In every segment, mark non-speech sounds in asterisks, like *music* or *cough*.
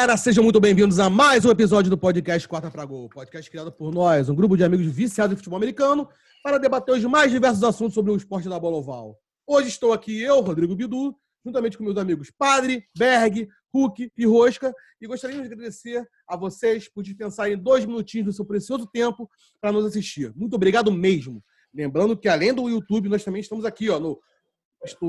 galera, sejam muito bem-vindos a mais um episódio do podcast Quarta para Gol, podcast criado por nós, um grupo de amigos viciados em futebol americano, para debater os mais diversos assuntos sobre o esporte da bola oval. Hoje estou aqui eu, Rodrigo Bidu, juntamente com meus amigos Padre, Berg, Hulk e Rosca, e gostaria de agradecer a vocês por dispensarem dois minutinhos do seu precioso tempo para nos assistir. Muito obrigado mesmo. Lembrando que além do YouTube, nós também estamos aqui ó, no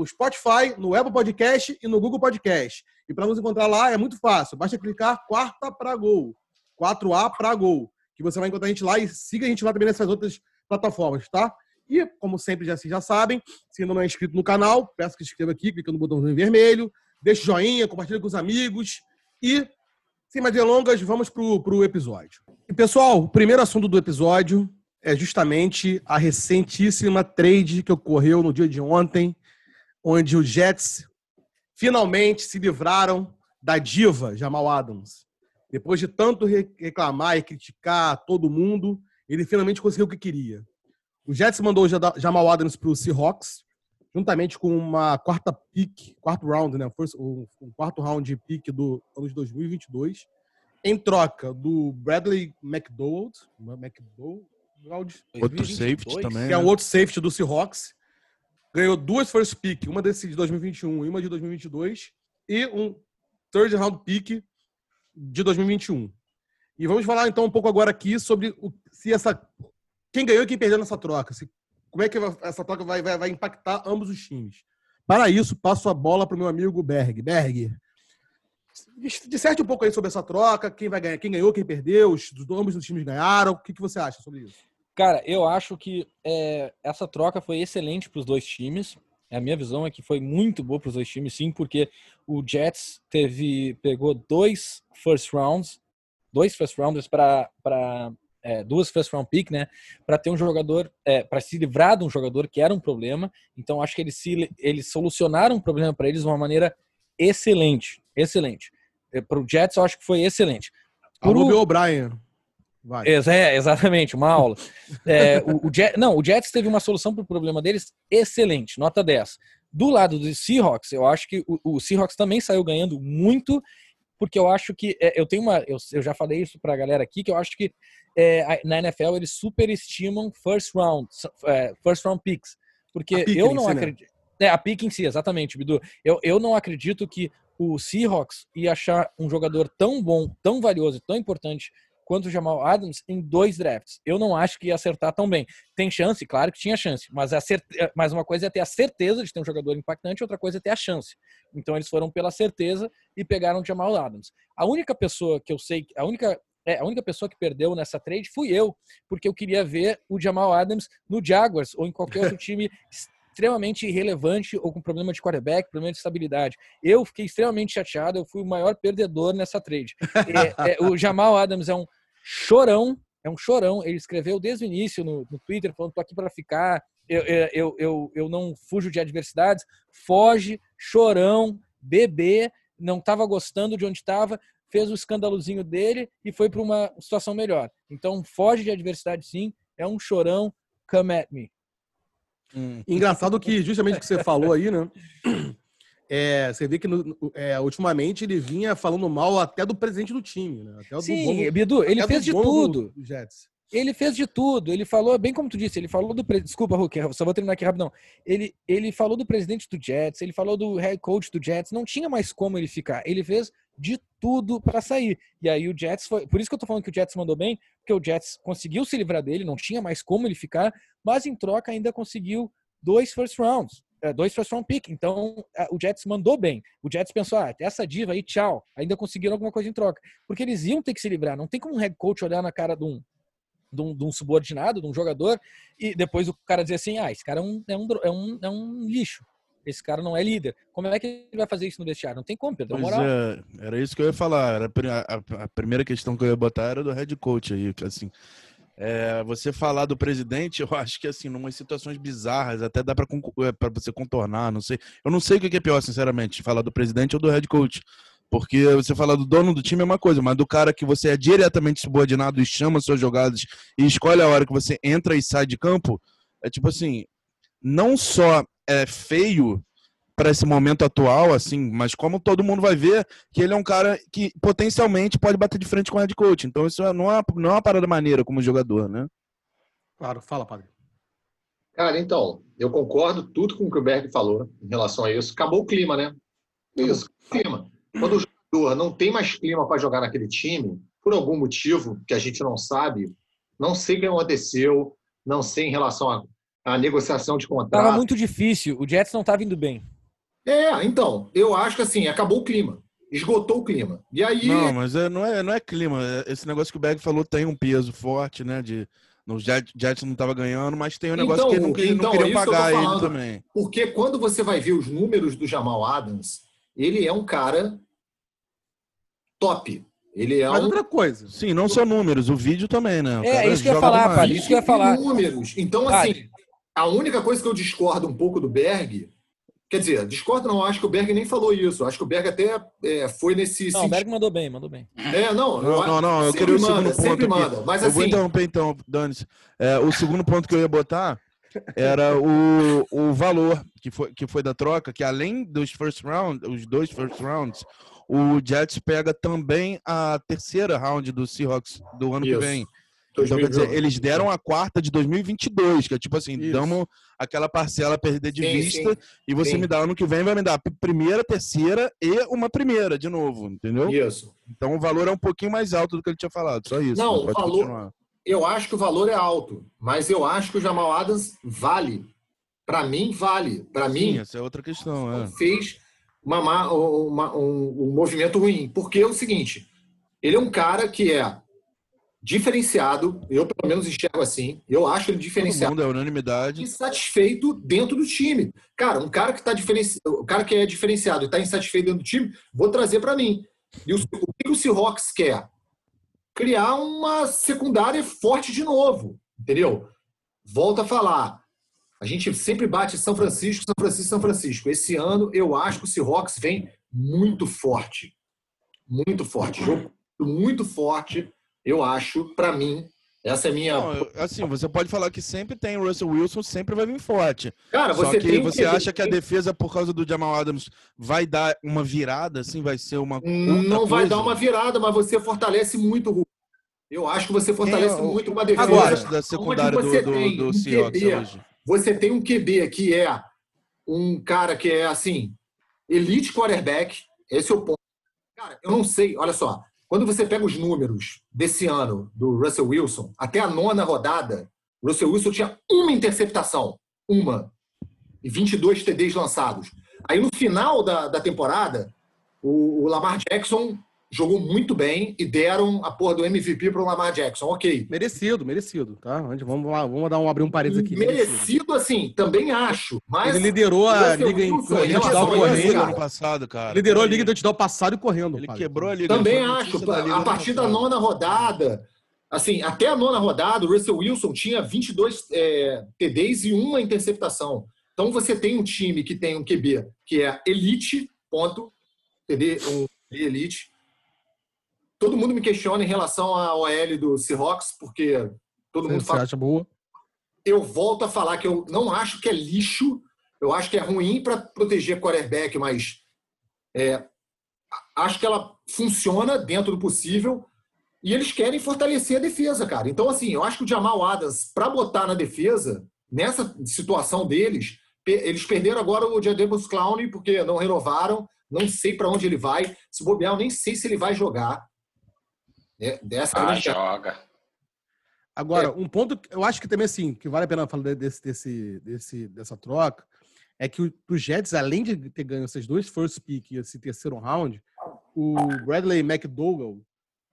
Spotify, no Apple Podcast e no Google Podcast. E para nos encontrar lá é muito fácil. Basta clicar quarta para gol. 4A para gol. Que você vai encontrar a gente lá e siga a gente lá também nessas outras plataformas, tá? E, como sempre, já, vocês já sabem, se ainda não é inscrito no canal, peço que se inscreva aqui, clicando no botãozinho vermelho, deixe joinha, compartilhe com os amigos e, sem mais delongas, vamos pro, pro episódio. E, pessoal, o primeiro assunto do episódio é justamente a recentíssima trade que ocorreu no dia de ontem onde os Jets finalmente se livraram da diva Jamal Adams. Depois de tanto reclamar e criticar todo mundo, ele finalmente conseguiu o que queria. O Jets mandou o Jamal Adams para o Seahawks, juntamente com uma quarta pick, quarto round, né? O quarto round de pick do ano de 2022, em troca do Bradley McDowell, McDowell outro safety também, que é o né? outro safety do Seahawks, ganhou duas first pick, uma desse de 2021 e uma de 2022, e um third round pick de 2021. E vamos falar então um pouco agora aqui sobre o, se essa quem ganhou e quem perdeu nessa troca, se, como é que essa troca vai, vai, vai impactar ambos os times. Para isso, passo a bola para o meu amigo Berg. Berg, disserte um pouco aí sobre essa troca, quem vai ganhar, quem ganhou, quem perdeu, os, ambos os times ganharam. O que, que você acha sobre isso? Cara, eu acho que é, essa troca foi excelente para os dois times. A minha visão é que foi muito boa para os dois times, sim, porque o Jets teve pegou dois first rounds, dois first rounders para é, duas first round pick, né, para ter um jogador, é, para se livrar de um jogador que era um problema. Então acho que eles se eles solucionaram o um problema para eles de uma maneira excelente, excelente. É, para o Jets eu acho que foi excelente. Pro... Alô, O'Brien. Vai. É, exatamente, uma aula. É, o, o Jet, não, o Jets teve uma solução para o problema deles excelente, nota 10. Do lado do Seahawks, eu acho que o, o Seahawks também saiu ganhando muito, porque eu acho que é, eu tenho uma. Eu, eu, já falei isso para a galera aqui, que eu acho que é, na NFL eles superestimam first round, é, first round picks. Porque eu não acredito. Né? É, a pick em si, exatamente, Bidu. Eu, eu não acredito que o Seahawks ia achar um jogador tão bom, tão valioso, tão importante quanto o Jamal Adams em dois drafts. Eu não acho que ia acertar tão bem. Tem chance? Claro que tinha chance, mas, a cert... mas uma coisa é ter a certeza de ter um jogador impactante, outra coisa é ter a chance. Então eles foram pela certeza e pegaram o Jamal Adams. A única pessoa que eu sei, a única é, a única pessoa que perdeu nessa trade fui eu, porque eu queria ver o Jamal Adams no Jaguars ou em qualquer outro *laughs* time extremamente irrelevante ou com problema de quarterback, problema de estabilidade. Eu fiquei extremamente chateado, eu fui o maior perdedor nessa trade. *laughs* É, é, o Jamal Adams é um chorão, é um chorão. Ele escreveu desde o início no, no Twitter, falando: tô aqui para ficar, eu, eu, eu, eu não fujo de adversidades. Foge, chorão, bebê, não estava gostando de onde estava, fez o escandalozinho dele e foi para uma situação melhor. Então, foge de adversidade sim, é um chorão, come at me. Hum. Engraçado que justamente o que você falou aí, né? *laughs* É, você vê que no, é, ultimamente ele vinha falando mal até do presidente do time, né? Até Sim, do Bidu, ele fez de tudo. Do, Jets. Ele fez de tudo. Ele falou, bem como tu disse, ele falou do. Desculpa, Hulk, só vou terminar aqui rapidão. Ele, ele falou do presidente do Jets, ele falou do head coach do Jets, não tinha mais como ele ficar. Ele fez de tudo para sair. E aí o Jets foi. Por isso que eu tô falando que o Jets mandou bem, porque o Jets conseguiu se livrar dele, não tinha mais como ele ficar, mas em troca ainda conseguiu dois first rounds, dois first round pick. Então o Jets mandou bem. O Jets pensou, ah, essa diva aí, tchau. Ainda conseguiram alguma coisa em troca. Porque eles iam ter que se livrar. Não tem como um head coach olhar na cara de um, de um, de um subordinado, de um jogador, e depois o cara dizer assim, ah, esse cara é um, é um, é um, é um lixo. Esse cara não é líder. Como é que ele vai fazer isso no vestiário? Não tem como, perdeu moral. É, era isso que eu ia falar. Era a, a, a, primeira questão que eu ia botar era do head coach aí, assim. É, você falar do presidente, *laughs* eu acho que assim, numas situações bizarras, até dá para é, você contornar, não sei. Eu não sei o que é pior, sinceramente, falar do presidente ou do head coach. Porque você falar do dono do time é uma coisa, mas do cara que você é diretamente subordinado e chama suas jogadas e escolhe a hora que você entra e sai de campo, é tipo assim, não só é feio para esse momento atual, assim, mas como todo mundo vai ver que ele é um cara que potencialmente pode bater de frente com o head coach. Então isso não é, não é uma parada maneira como jogador, né? Claro, fala, padre. Cara, então, eu concordo tudo com o que o Berg falou em relação a isso. Acabou o clima, né? Isso, clima. Quando o jogador não tem mais clima para jogar naquele time, por algum motivo que a gente não sabe, não sei o que aconteceu, não sei em relação à, negociação de contrato. Tava muito difícil, o Jets não tava indo bem. É, então, eu acho que assim, acabou o clima. Esgotou o clima. E aí. Não, mas é, não, é, não é clima. Esse negócio que o Berg falou tem um peso forte, né? De, no Jets, não estava ganhando, mas tem um negócio então, que não, então, não queriam é pagar ele também. Porque quando você vai ver os números do Jamal Adams, ele é um cara top. Ele é Mas um... outra coisa. Sim, não só números, o vídeo também, né? O é, isso que eu ia falar, pai. Isso que eu ia falar. Números. Então, assim, a única coisa que eu discordo um pouco do Berg. Quer dizer, discordo não, acho que o Berg nem falou isso. Acho que o Berg até é, foi nesse. Não, o Berg mandou bem, mandou bem. É, não. Não, não, não eu queria o segundo ponto. Manda. Mas, eu assim... vou interromper então, Dani. É, o segundo ponto que eu ia botar era o, o valor que foi, que foi da troca, que além dos first round, os dois first rounds, o Jets pega também a terceira round do Seahawks do ano Isso. que vem. Então, quer dizer, eles deram a quarta de 2022, que é tipo assim, Isso. damos aquela parcela a perder de sim, vista sim. e você sim. me dá ano que vem, vai me dar primeira, terceira e uma primeira de novo, entendeu? Isso. Então o valor é um pouquinho mais alto do que ele tinha falado, só isso. Não, o valor, continuar. eu acho que o valor é alto, mas eu acho que o Jamal Adams vale. Para mim, vale. Para mim, essa é outra questão. É. Fez uma, uma, um, um movimento ruim. Porque é o seguinte, ele é um cara que é diferenciado, eu pelo menos enxergo assim, eu acho ele diferenciado. Todo mundo é unanimidade. Insatisfeito dentro do time. Cara, um cara que tá diferenci... o cara que é diferenciado e está insatisfeito dentro do time, vou trazer para mim. E o, o que o Seahawks quer? Criar uma secundária forte de novo, entendeu? Volta a falar. A gente sempre bate São Francisco, São Francisco, São Francisco. Esse ano eu acho que o Seahawks vem muito forte. Muito forte. Jogo muito forte, eu acho, para mim. Essa é minha. Não, assim, você pode falar que sempre tem o Russell Wilson, sempre vai vir forte. Cara, você Só que você acha que a defesa, por causa do Jamal Adams, vai dar uma virada, assim, vai ser uma. Não vai dar uma virada, mas você fortalece muito o eu acho que você fortalece é, muito uma defesa. Agora, da secundária do, do, do, do Seahawks hoje. Você tem um QB que é um cara que é assim, elite quarterback, esse é o ponto. Cara, eu não sei, olha só, quando você pega os números desse ano do Russell Wilson, até a nona rodada, o Russell Wilson tinha uma interceptação, uma, e 22 TDs lançados. Aí no final da, da temporada, o, o Lamar Jackson jogou muito bem e deram a porra do MVP para o Lamar Jackson. Ok. Merecido, merecido, tá? Vamos, lá, vamos dar um, abrir um parênteses aqui. Merecido, merecido, assim, também acho. Mas ele liderou a liga em touchdown correndo ano passado, cara. Liderou a liga em touchdown passado e correndo. Ele quebrou a liga. Também acho. A partir da nona rodada, assim, até a nona rodada, o Russell Wilson tinha 22 é, TDs e uma interceptação. Então você tem um time que tem um QB que é elite, ponto, TD, um elite, Todo mundo me questiona em relação à OL do Seahawks, porque todo mundo Você fala. acha boa? Eu volto a falar que eu não acho que é lixo, eu acho que é ruim para proteger quarterback, mas é, acho que ela funciona dentro do possível e eles querem fortalecer a defesa, cara. Então, assim, eu acho que o Jamal Adams, para botar na defesa, nessa situação deles, eles perderam agora o Jadebus Clown porque não renovaram, não sei para onde ele vai. Se bobear, eu nem sei se ele vai jogar. Dessa ah, joga. Agora, é. um ponto, eu acho que também assim, que vale a pena falar desse, desse, desse, dessa troca, é que o, Jets, além de ter ganho esses dois first pick e esse terceiro round, o Bradley McDougall,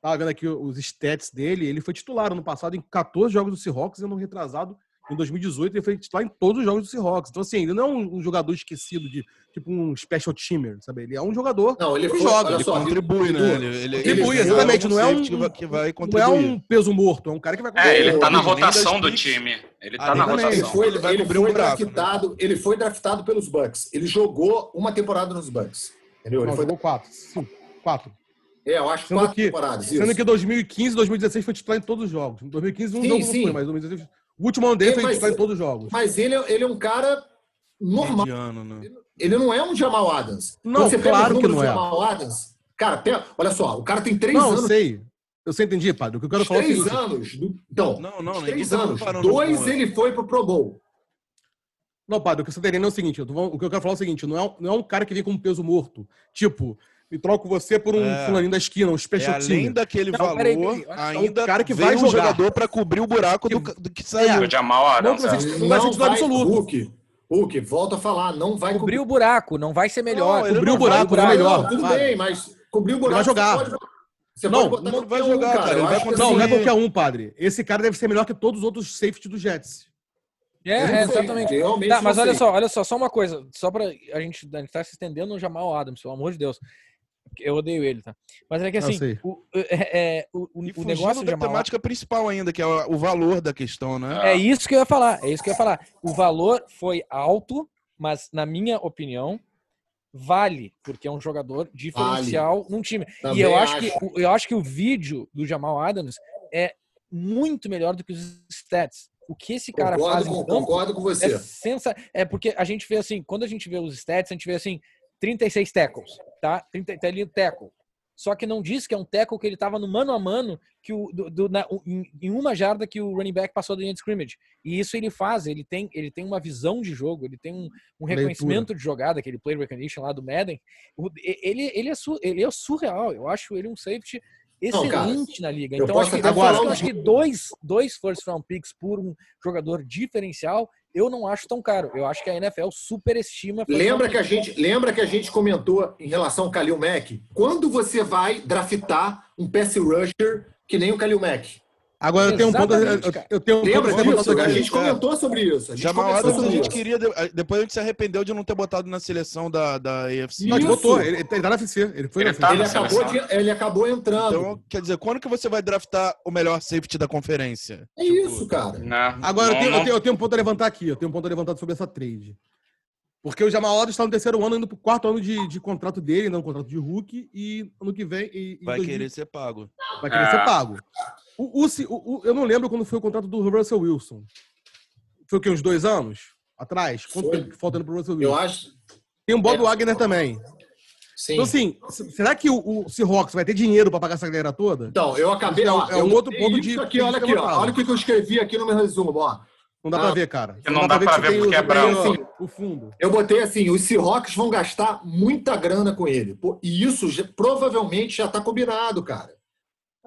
tava vendo aqui os stats dele, ele foi titular ano passado em 14 jogos do Seahawks e ano retrasado em 2018 ele foi titular em todos os jogos do Seahawks. Então, assim, ele não é um, jogador esquecido de tipo um special teamer, sabe? Ele é um jogador não, ele que foi, joga. Ele só, contribui, né? Ele, ele, contribui, ele exatamente. Não é um, que vai não é um peso morto, é um cara que vai É, ele tá na rotação do time. Ele tá na rotação. Ele foi, ele vai ele foi um draftado, né? ele foi draftado pelos Bucks. Ele jogou uma temporada nos Bucks. Entendeu? Ele não, foi jogou quatro. Sim, quatro. É, eu acho sendo quatro que, temporadas. Sendo isso. que 2015 2016 foi titular em todos os jogos. Em 2015 não, sim, não foi, mas 2016 o último ano dele foi titular em todos os jogos. Mas ele, é, ele é um cara normal. Mediano, né? Ele não é um Jamal Adams. Não, Quando você claro que não é. Jamal Adams, cara, pega- olha só, o cara tem três Não, eu anos. sei. Eu sei, entendi, padre. O que eu quero Os falar é o três seguinte. anos. do- então, Não, não, três tá anos. Dois ele foi pro Pro Bowl. Não, padre, o que você tá entendendo é o seguinte. eu tô o que eu quero falar é o seguinte: não é, não é um cara que vem com peso morto. Tipo, me troco você por um É. fulaninho da esquina, um É, special além team. daquele Não, valor, peraí, só, ainda o cara que vai um jogar. jogador pra cobrir o buraco do, do que saiu. O Jamal Não Adams. que é. você- Não vai ser titular absoluto. Hulk, Hulk, volta a falar, não vai Cobrir o buraco, não vai ser melhor. Não, não o buraco, vai não é cobrir. melhor. Não, tudo Vai. bem, mas cobrir o buraco. vai jogar. Você Não, não vai jogar, um, cara, Eu vai contra- Não, não é assim, qualquer um, padre. Esse cara deve ser melhor que todos os outros safety do Jets. É, é, não exatamente. Tá, não mas olha só, olha só, só uma coisa, só pra a gente, a gente tá se estendendo no Jamal Adams, pelo amor de Deus. Eu odeio ele, tá? Mas é que Eu assim, o, é, é, o, o, E o negócio da Jamal temática principal ainda, que é o valor da questão, né? É isso que eu ia falar, é isso que eu ia falar. O valor foi alto, mas na minha opinião, vale, porque é um jogador diferencial num time. e Também eu acho, acho. que, o- eu acho que o vídeo do Jamal Adams é muito melhor do que os stats. O que esse cara Concordo, faz com, concordo com é você. sensa... É porque a gente vê assim, quando a gente vê os stats, a gente vê assim, 36 tackles, tá? 30, tá ali o tackle. Só que não diz que é um tackle que ele tava no mano a mano que o, do, do- na- em, em uma jarda que o running back passou da linha de scrimmage. E isso ele faz, ele tem, ele tem uma visão de jogo, ele tem um, um Leitura. reconhecimento de jogada, aquele play recognition lá do Madden. O- ele, ele, é, su- ele é surreal. Eu acho ele um safety Não, excelente na liga. Então, acho que, falar eu acho que dois, dois first round picks por um jogador diferencial, eu não acho tão caro. Eu acho que a NFL superestima. Lembra que, a gente, lembra que a gente comentou em relação ao Kalil Mack? Quando você vai draftar um pass rusher que nem o Kalil Mack? Agora eu tenho um ponto. Eu, eu- eu tenho um ponto Lembra botado disso? A gente comentou sobre isso. A gente Jamal Adams a sobre gente isso. queria. de- Depois a gente se arrependeu de não ter botado na seleção da, da. Não, ele Isso. botou. Ele, ele tá na FC. Ele foi Ele na tá. Ele na acabou, de- ele acabou entrando. Então, quer dizer, quando que você vai draftar o melhor safety da conferência? é Tipo, isso, cara. Né? Agora, eu Não- tenho, eu, não- tenho, eu tenho um ponto a levantar aqui. Eu tenho um ponto a levantar sobre essa trade. Porque o Jamal Adams está no terceiro ano, indo pro quarto ano de, de contrato dele, não contrato de Hulk, e ano que vem. E, e Vai 2000 querer ser pago. vai querer É. ser pago. O, o- o- o- eu não lembro quando foi o contrato do Russell Wilson. Foi o quê? Uns dois anos atrás? Quanto Foi. tempo que faltando pro Russell Eu Wilson? acho. Tem o Bob É. Wagner também. Sim. Então, assim, será que o, o Seahawks vai ter dinheiro para pagar essa galera toda? Então, eu acabei. É um- ó, é um eu outro ponto de- Aqui, olha aqui, ó, olha o que eu escrevi aqui no meu resumo, ó. Não dá Ah, pra ver, cara. não dá pra que ver tem porque o- é branco. tem o- fundo. Eu botei assim: os Seahawks vão gastar muita grana com ele. E isso já- provavelmente já está combinado, cara.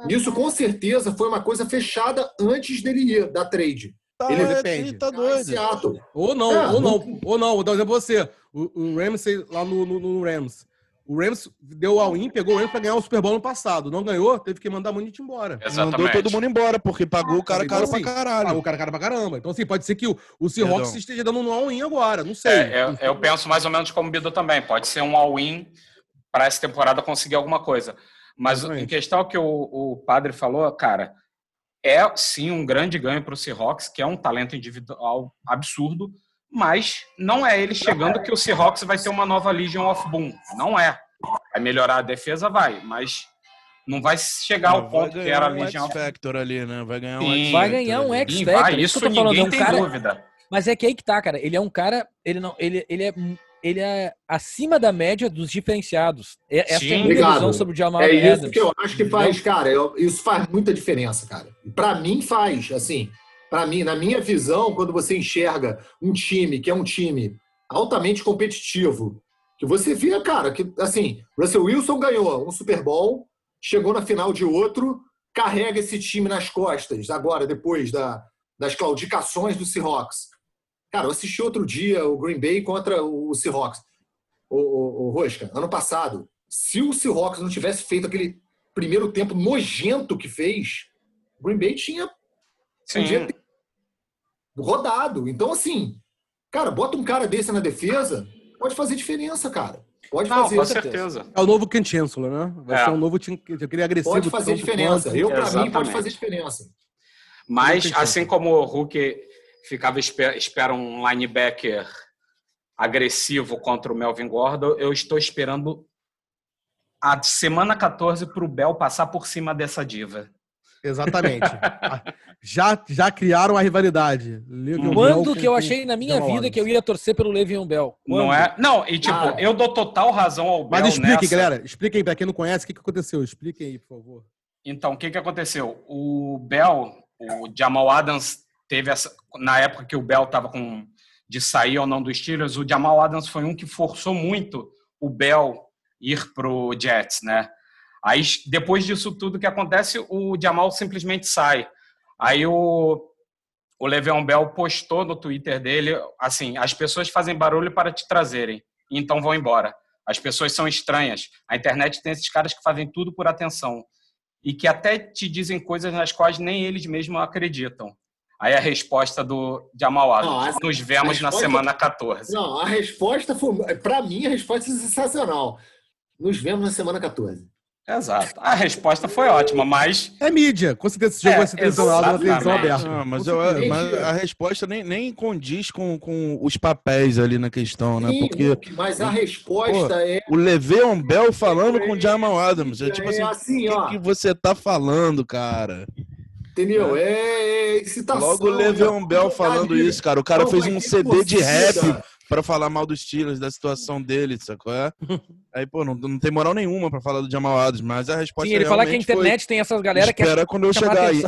Isso com certeza foi uma coisa fechada antes dele ir da trade. Tá, Ele depende. ele tá em doido. Seattle. Ou não, É, ou não, ou não. Vou dar um exemplo pra você. O, o Ramsey lá no, no, no Rams. O Rams deu all-in, pegou o Rams pra ganhar o Super Bowl no passado. Não ganhou, teve que mandar muito embora. Mandou Exatamente. todo mundo embora, porque pagou o cara Então, caro assim, pra caralho. Pagou o cara cara pra caramba. Então, assim, pode ser que o, o Seahawks Perdão. esteja dando um all-in agora. Não sei. É, eu, eu penso mais ou menos como o Bido também. Pode ser um all-in para essa temporada conseguir alguma coisa. Mas Exatamente. em questão que o, o padre falou, cara, é sim um grande ganho para o Seahawks, que é um talento individual absurdo, mas não é ele chegando que o Seahawks vai ter uma nova Legion of Boom. Não é. Vai melhorar a defesa, vai, mas não vai chegar ao Vai ponto que era a um Legion of X-Factor ali, né? Vai ganhar um. X-Factor Vai ganhar um X-Factor, isso isso tô falando, é ninguém um tem cara- dúvida. Mas é que aí que tá, cara. Ele é um cara. Ele não. Ele, ele é. Ele é acima da média dos diferenciados. E- Essa Sim. é a minha Obrigado. visão sobre o Jamal É isso Adams. que eu acho que faz, cara. eu- isso faz muita diferença, cara. Para mim faz, assim. Para mim, na minha visão, quando você enxerga um time que é um time altamente competitivo, que você vê, cara, que assim, Russell Wilson ganhou um Super Bowl, chegou na final de outro, carrega esse time nas costas, agora, depois da, das claudicações do Seahawks. Cara, eu assisti outro dia o Green Bay contra o Seahawks. O, o, o Rosca, ano passado, se o Seahawks não tivesse feito aquele primeiro tempo nojento que fez, o Green Bay tinha Sim. ter rodado. Então, assim, cara, bota um cara desse na defesa, pode fazer diferença, cara. Pode Não, fazer. com certeza. É o novo Ken Chancellor, né? Vai É. ser um novo time, aquele agressivo. Pode fazer diferença. quanto- Eu, pra mim, Exatamente. pode fazer diferença. Mas, assim como o Hulk ficava espe- espera um linebacker agressivo contra o Melvin Gordon, eu estou esperando a semana 14 para o Bell passar por cima dessa diva. Exatamente. *laughs* já, já criaram a rivalidade. Le'Veon Quando Bell que eu achei na minha vida que eu ia torcer pelo Le'Veon Bell? Não Quando? é? Não, e tipo, Cara. eu dou total razão ao Bell Mas expliquem, nessa. galera. Expliquem pra quem não conhece o que, que aconteceu. Expliquem aí, por favor. Então, o que, que aconteceu? O Bell, o Jamal Adams teve essa. Na época que o Bell estava com de sair ou não dos Steelers, o Jamal Adams foi um que forçou muito o Bell ir pro Jets, né? Aí, depois disso tudo que acontece, o Jamal simplesmente sai. Aí o, o Le'Veon Bell postou no Twitter dele, assim, as pessoas fazem barulho para te trazerem, então vão embora. As pessoas são estranhas. A internet tem esses caras que fazem tudo por atenção e que até te dizem coisas nas quais nem eles mesmos acreditam. Aí a resposta do Jamal Adams. Nos vemos a na resposta- semana 14. Não, a resposta foi. Pra mim, a resposta é sensacional. Nos vemos na semana 14. Exato. A resposta foi ótima, mas É mídia. Com certeza esse jogo É, vai ser televisionado na televisão exatamente. aberta. Não, mas, eu- mas a resposta nem, nem condiz com, com os papéis ali na questão, né? Sim, Porque Luke, mas a resposta é. o Le'Veon Bell falando com o Jamal Adams. É tipo é assim, assim, o ó. que, que você tá falando, cara? Entendeu? É, é excitação. Logo o Le'Veon é Bell falando isso, cara. O cara Não, fez um CD de rap pra falar mal dos Steelers, da situação dele, sacou? É? *laughs* Aí, pô, não, não tem moral nenhuma pra falar do Jamal Adams, mas a resposta Sim, ele fala que a realmente foi, internet tem essas galera que é espera quando eu chegar aí.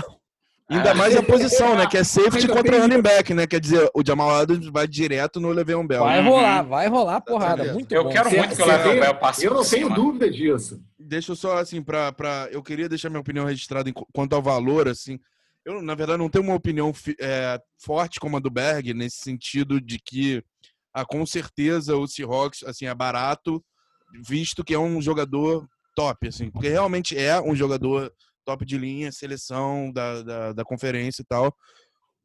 Ainda mais a posição, né? Que é safety contra running back, né? Quer dizer, o Jamal Adams vai direto no Le'Veon Bell. Vai Uhum. rolar, vai rolar porrada. Muito eu bom. quero Cê- muito que o Le'Veon Bell passe Eu não tenho dúvida disso. Deixa eu só, assim, pra, pra. Eu queria deixar minha opinião registrada em qu- quanto ao valor, assim. Eu, na verdade, não tenho uma opinião é, forte como a do Berg, nesse sentido de que, ah, com certeza, o Seahawks, assim, é barato, visto que é um jogador top, assim. Porque realmente é um jogador top de linha, seleção da, da, da conferência e tal.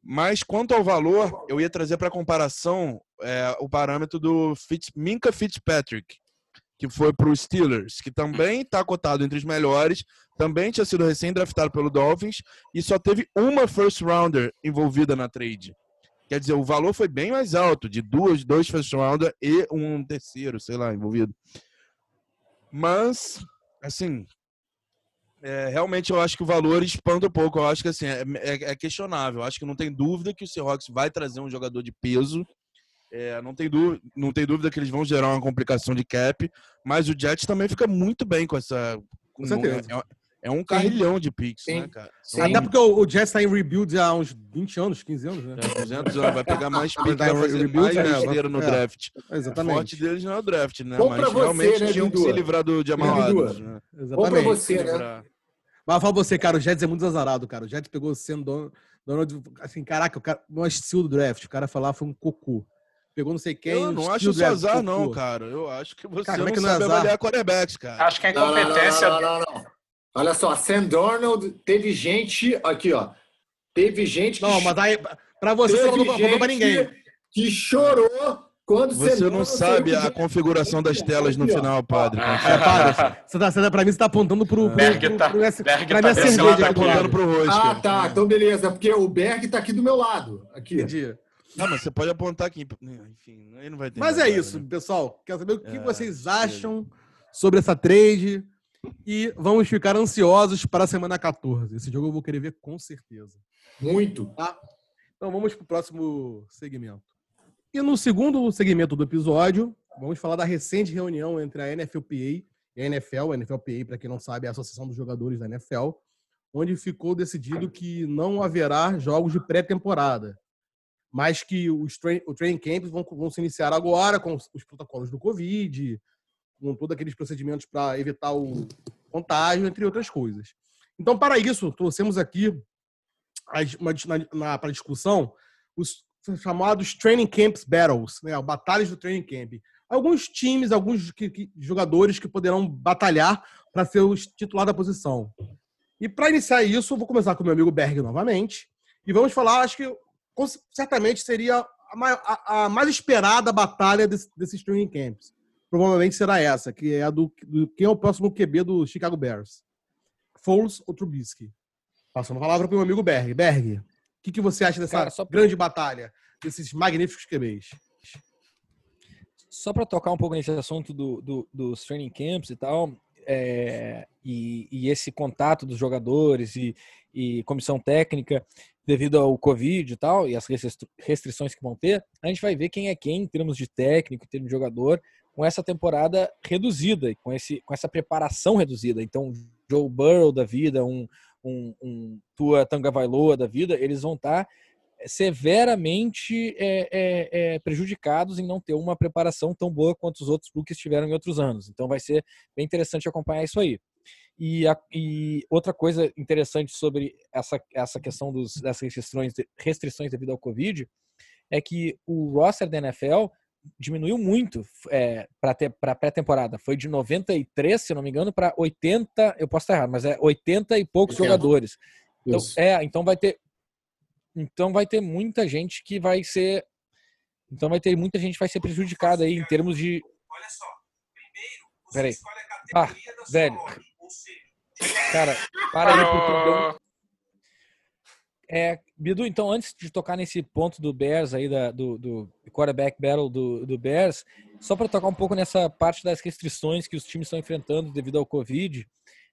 Mas quanto ao valor, eu ia trazer para comparação é, o parâmetro do Fitz, Minka Fitzpatrick, que foi para os Steelers, que também está cotado entre os melhores, também tinha sido recém-draftado pelo Dolphins e só teve uma first rounder envolvida na trade. Quer dizer, o valor foi bem mais alto, de duas, dois first rounder e um terceiro, sei lá, envolvido. Mas, assim, é, realmente eu acho que o valor espanta um pouco. Eu acho que assim, é, é- é questionável. Eu acho que não tem dúvida que o Seahawks vai trazer um jogador de peso. É, não, tem dúvida, não tem dúvida que eles vão gerar uma complicação de cap, mas o Jets também fica muito bem com essa. Com certeza. É, é um carrilhão de picks, Sim. né, cara? Sim. Até porque o, o Jets tá em rebuild há uns 20 anos, 15 anos, né? É, 200 anos, vai pegar mais pick, Vai fazer rebuild, mais né? besteira no É. draft. O forte Exatamente. deles não é o draft, né? Bom Mas você, realmente né, tinham que se livrar do Jamal Né? Adams. Né? Bom pra Exatamente. você, né? Mas pra você, cara, o Jets é muito azarado, cara. O Jets pegou sendo dono, dono de, assim, caraca, o cara, não é estilo do draft. O cara falar foi um cocô. Pegou não sei quem. eu não acho isso azar, não, cara. Eu acho que você Cara, como é não que não é sabe azar? avaliar quarterbacks, cara. Acho que a não, incompetência. não, não, não, não. Olha só, Sam Darnold teve gente. Aqui, ó. Teve gente que, Não, mas aí, pra você, você não contou pra ninguém. que chorou quando Você Sam não sabe a configuração das telas no final, padre. Ah. É, para. Você tá, você tá, pra mim, você tá apontando pro. pro, Berg pro, tá- pro, Berg pra tá minha cerveja tá do apontando pro Rosca. Ah, tá. Então, beleza. Porque o Berg tá aqui do meu lado. Aqui. Entendi. Não, mas você pode apontar aqui. Enfim, aí não vai ter. Mas é isso, né? pessoal. Quero saber o que É, vocês acham sobre essa trade. E vamos ficar ansiosos para a semana 14. Esse jogo eu vou querer ver com certeza. Muito. Então vamos para o próximo segmento. E no segundo segmento do episódio, vamos falar da recente reunião entre a NFLPA e a NFL. A NFLPA, para quem não sabe, é a Associação dos Jogadores da NFL, onde ficou decidido que não haverá jogos de pré-temporada, mas que os train, o training camps vão, vão se iniciar agora com os, os protocolos do Covid, com todos aqueles procedimentos para evitar o contágio, entre outras coisas. Então, para isso, trouxemos aqui para discussão os chamados Training Camps Battles, né? Batalhas do Training Camp. Alguns times, alguns que- que- jogadores que poderão batalhar para ser o titular da posição. E para iniciar isso, vou começar com o meu amigo Berg novamente. E vamos falar, acho que certamente seria a, mai- a- a mais esperada batalha desse- desses training camps. Provavelmente será essa, que é a do, do quem é o próximo QB do Chicago Bears. Foles ou Trubisky? Passando a palavra para o meu amigo Berg. Berg, o que, que você acha dessa Cara, pra- grande batalha, desses magníficos QBs? Só para tocar um pouco nesse assunto do, do- dos training camps e tal, é, e, e esse contato dos jogadores e, e comissão técnica devido ao Covid e tal, e as restrições que vão ter, a gente vai ver quem é quem em termos de técnico, em termos de jogador, com essa temporada reduzida, com, esse, com essa preparação reduzida. Então, Joe Burrow da vida, um, um, um Tua Vailoa da vida, eles vão estar tá severamente é, é, é, prejudicados em não ter uma preparação tão boa quanto os outros rookies tiveram em outros anos. Então vai ser bem interessante acompanhar isso aí. E, a, e outra coisa interessante sobre essa, essa questão dos, das restrições, restrições devido ao Covid é que o roster da NFL diminuiu muito é, para pré-temporada. Foi de 93, se não me engano, para 80. Eu posso estar errado, mas é 80 e poucos jogadores. Então, é, então vai ter então vai ter muita gente que vai ser. Então vai ter muita gente que vai ser prejudicada aí em termos de. Olha só, primeiro, você Peraí. escolhe a categoria ah, da velho. Loja, Cara, para aí pro é, Bidu, então antes de tocar nesse ponto do Bears aí, da, do, do quarterback battle do, do Bears, só para tocar um pouco nessa parte das restrições que os times estão enfrentando devido ao Covid,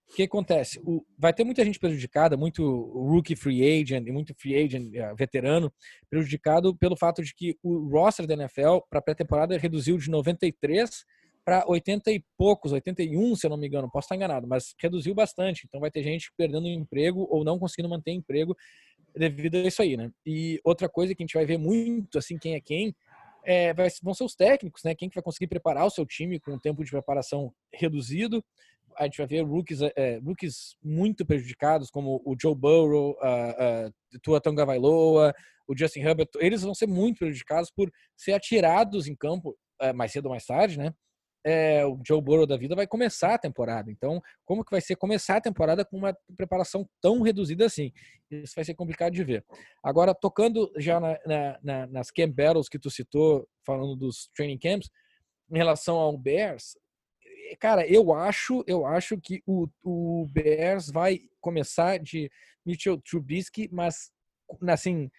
o que acontece? O, vai ter muita gente prejudicada, muito rookie free agent e muito free agent uh, veterano prejudicado pelo fato de que o roster da NFL para pré-temporada reduziu de 93 para 80 e poucos, 81, se eu não me engano, posso estar enganado, mas reduziu bastante. Então vai ter gente perdendo emprego ou não conseguindo manter emprego devido a isso aí, né? E outra coisa que a gente vai ver muito, assim, quem é quem, é, vão ser os técnicos, né? Quem que vai conseguir preparar o seu time com um tempo de preparação reduzido, a gente vai ver rookies, é, rookies muito prejudicados, como o Joe Burrow, uh, uh, Tua Tonga Vailoa, o Justin Herbert, eles vão ser muito prejudicados por ser atirados em campo uh, mais cedo ou mais tarde, né? É, o Joe Burrow da vida vai começar a temporada. Então, como que vai ser começar a temporada com uma preparação tão reduzida assim? Isso vai ser complicado de ver. Agora, tocando já na, na, na, nas camp battles que tu citou, falando dos training camps, em relação ao Bears, cara, eu acho, eu acho que o, o Bears vai começar de Mitchell Trubisky, mas assim,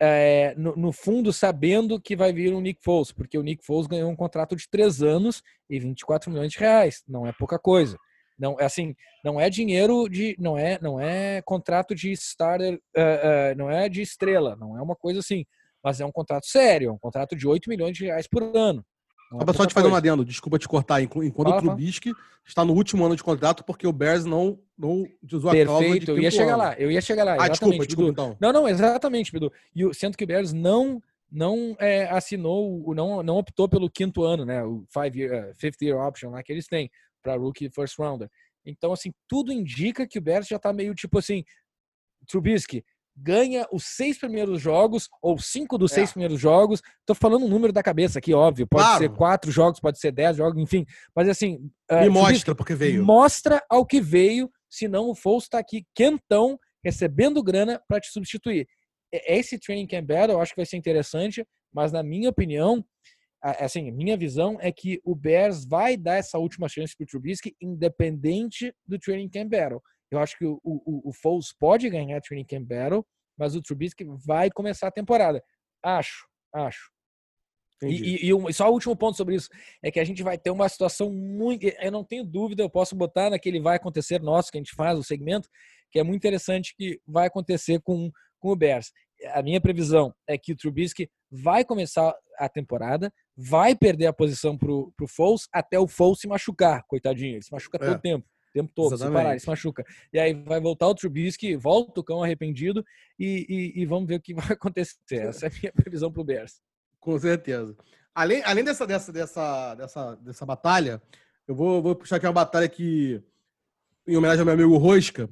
é, no, no, fundo sabendo que vai vir um Nick Foles, porque o Nick Foles ganhou um contrato de três anos e 24 milhões de reais, não é pouca coisa. Não é assim, não é dinheiro de, não é, não é contrato de starter, uh, uh, não é de estrela, não é uma coisa assim, mas é um contrato sério, é um contrato de 8 milhões de reais por ano. Só só te fazer um adendo, desculpa te cortar. Enquanto o Trubisky está no último ano de contrato porque o Bears não, não usou a Perfeito, eu ia chegar ano. lá, eu ia chegar lá. Ah, desculpa, desculpa então. Não, não, exatamente, Bidu. E sendo que o Bears não não é, assinou, não, não optou pelo quinto ano, né? O five year, uh, fifth year option lá que eles têm para rookie first rounder. Então, assim, tudo indica que o Bears já tá meio tipo assim, Trubisky, ganha os seis primeiros jogos, ou cinco dos é. seis primeiros jogos. Tô falando um número da cabeça aqui, óbvio. Pode claro. ser quatro jogos, pode ser dez jogos, enfim. Mas assim. Me uh, mostra porque veio. Mostra ao que veio, senão o Foles está aqui quentão, recebendo grana para te substituir. Esse training camp battle eu acho que vai ser interessante, mas na minha opinião, assim, minha visão é que o Bears vai dar essa última chance pro Trubisky, independente do training camp battle. Eu acho que o, o, o Foles pode ganhar a Training Camp Battle, mas o Trubisky vai começar a temporada. Acho, acho. E, e, e, só o último ponto sobre isso é que a gente vai ter uma situação muito. Eu não tenho dúvida, eu posso botar naquele vai acontecer nosso que a gente faz, o segmento, que é muito interessante que vai acontecer com, com o Bears. A minha previsão é que o Trubisky vai começar a temporada, vai perder a posição pro, pro Foles até o Foles se machucar, coitadinho. Ele se machuca é. todo o tempo o tempo todo, Exatamente. sem parar, ele se machuca. E aí vai voltar o Trubisky, volta o cão arrependido e, e, e, vamos ver o que *laughs* vai acontecer. Essa é a minha previsão pro Bears. Com certeza. Além, além dessa, dessa, dessa, dessa, dessa batalha, eu vou, vou puxar aqui uma batalha que, em homenagem ao meu amigo Rosca,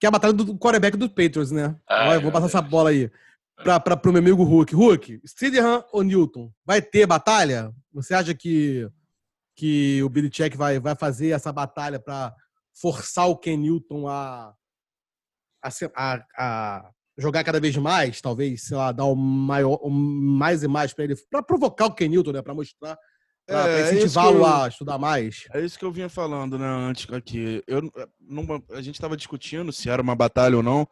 que é a batalha do quarterback do Patriots, né? Ai, eu vou passar Deus. essa bola aí para o meu amigo Hulk. Hulk, Steedham ou Newton? Vai ter batalha? Você acha que, que o Billy Check vai, vai fazer essa batalha para forçar o Ken Newton a, a, a, a jogar cada vez mais, talvez, sei lá, dar o maior, mais e mais para ele, para provocar o Ken Newton, né, para mostrar, para é, é incentivá-lo a estudar mais. É isso que eu vinha falando, né, antes aqui. Eu, numa, a gente estava discutindo se era uma batalha ou não.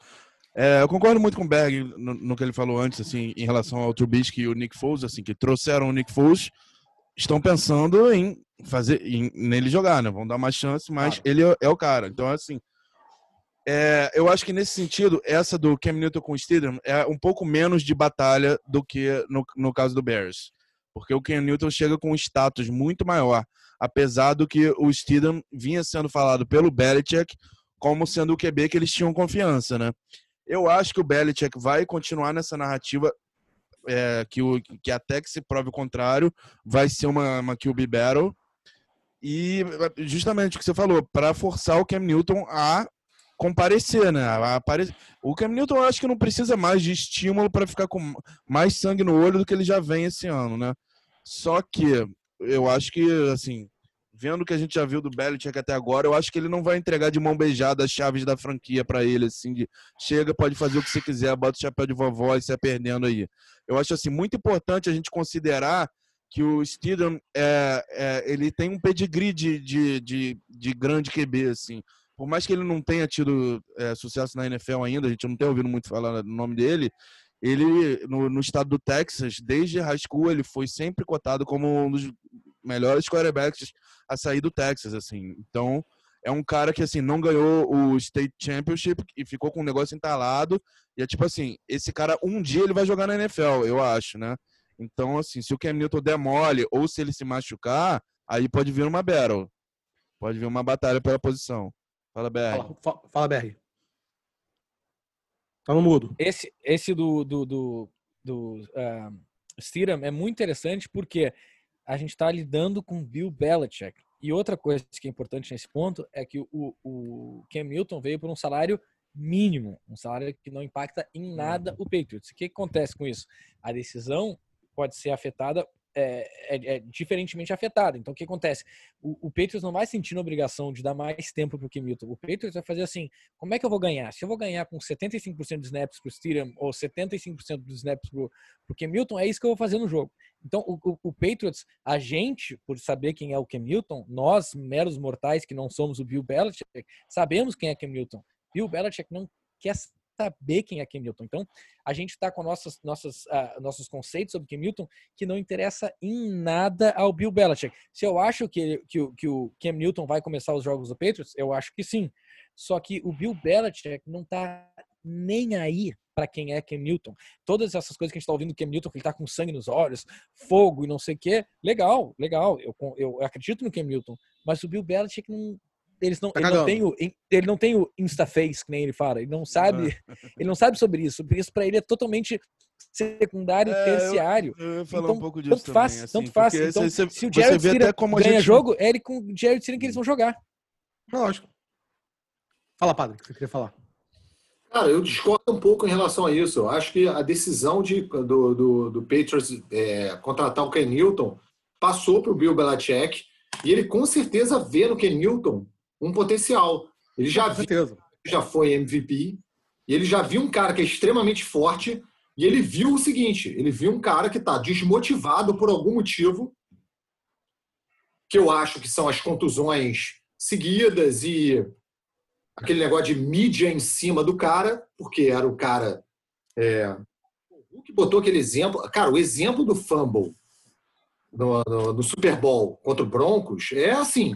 É, eu concordo muito com o Berg no, no, que ele falou antes, assim, em relação ao Trubisky e o Nick Foles, assim, que trouxeram o Nick Foles, estão pensando em fazer em, nele jogar, né? Vão dar uma chance, mas claro. ele é, é, o cara. Então, assim, É, eu acho que nesse sentido, essa do Cam Newton com o Steedham é um pouco menos de batalha do que no, no caso do Bears. Porque o Cam Newton chega com um status muito maior, apesar do que o Steedham vinha sendo falado pelo Belichick como sendo o QB que eles tinham confiança, né? Eu acho que o Belichick vai continuar nessa narrativa é, que, o, que até que se prove o contrário, vai ser uma, uma QB battle. E justamente o que você falou, para forçar o Cam Newton a comparecer, né? Apare... O Cam Newton eu acho que não precisa mais de estímulo para ficar com mais sangue no olho do que ele já vem esse ano, né? Só que eu acho que, assim, vendo o que a gente já viu do Belichick até agora, eu acho que ele não vai entregar de mão beijada as chaves da franquia para ele, assim, de chega, pode fazer o que você quiser, bota o chapéu de vovó e sai perdendo aí. Eu acho, assim, muito importante a gente considerar que o Steedham, é, é, ele tem um pedigree de, de, de, de grande QB, assim por mais que ele não tenha tido é, sucesso na NFL ainda, a gente não tem ouvido muito falar no nome dele, ele, no, no, estado do Texas, desde high school, ele foi sempre cotado como um dos melhores quarterbacks a sair do Texas, assim. Então, é um cara que, assim, não ganhou o State Championship e ficou com um negócio entalado. E é tipo assim, esse cara, um dia ele vai jogar na NFL, eu acho, né? Então, assim, se o Cam Newton der mole ou se ele se machucar, aí pode vir uma battle. Pode vir uma batalha pela posição. Fala, BR. Fala, fala BR. Tá no mudo. Esse, esse do, do, do, do uh, é muito interessante porque a gente está lidando com Bill Belichick. E outra coisa que é importante nesse ponto é que o, o Cam Newton veio por um salário mínimo, um salário que não impacta em nada o Patriots. O que acontece com isso? A decisão pode ser afetada é, é, é, diferentemente afetado. Então, o que acontece? O, o Patriots não vai sentir a obrigação de dar mais tempo para o Kim Milton. O Patriots vai fazer assim: como é que eu vou ganhar? Se eu vou ganhar com 75% de snaps para o Steedham ou 75% dos snaps para o Kim Milton, é isso que eu vou fazer no jogo. Então, o, o, o, Patriots, a gente, por saber quem é o Newton, nós, meros mortais que não somos o Bill Belichick, sabemos quem é Newton. Bill Belichick não quer saber quem é Cam Newton. Então, a gente está com nossos, nossos, uh, nossos conceitos sobre Cam Newton que não interessa em nada ao Bill Belichick. Se eu acho que, que, que o Cam Newton vai começar os jogos do Patriots, eu acho que sim. Só que o Bill Belichick não está nem aí para quem é Cam Newton. Todas essas coisas que a gente está ouvindo do Cam Newton, que ele está com sangue nos olhos, fogo e não sei o quê, legal, legal. Eu, eu acredito no Cam Newton. Mas o Bill Belichick não, eles não, tá ele, não tem o, ele não tem o Instaface, que nem ele fala. Ele não sabe, *laughs* ele não sabe sobre isso. Isso para ele é totalmente secundário, é, terciário. Eu, eu então, um pouco disso tanto faz, também, tanto faz. Então, você, se o Jared Cira ganha gente... jogo, é ele com o Jared Cira que eles vão jogar. Lógico. Fala, padre, o que você queria falar? Cara, eu discordo um pouco em relação a isso. Eu acho que a decisão de, do, do, do Patriots é, contratar o Ken Newton passou para o Bill Belichick e ele com certeza vê no Ken Newton um potencial. Ele já, viu, já foi MVP, e ele já viu um cara que é extremamente forte, e ele viu o seguinte: ele viu um cara que está desmotivado por algum motivo, que eu acho que são as contusões seguidas e aquele negócio de mídia em cima do cara, porque era o cara. É, o Hulk botou aquele exemplo. Cara, o exemplo do fumble no, no, no Super Bowl contra o Broncos é assim: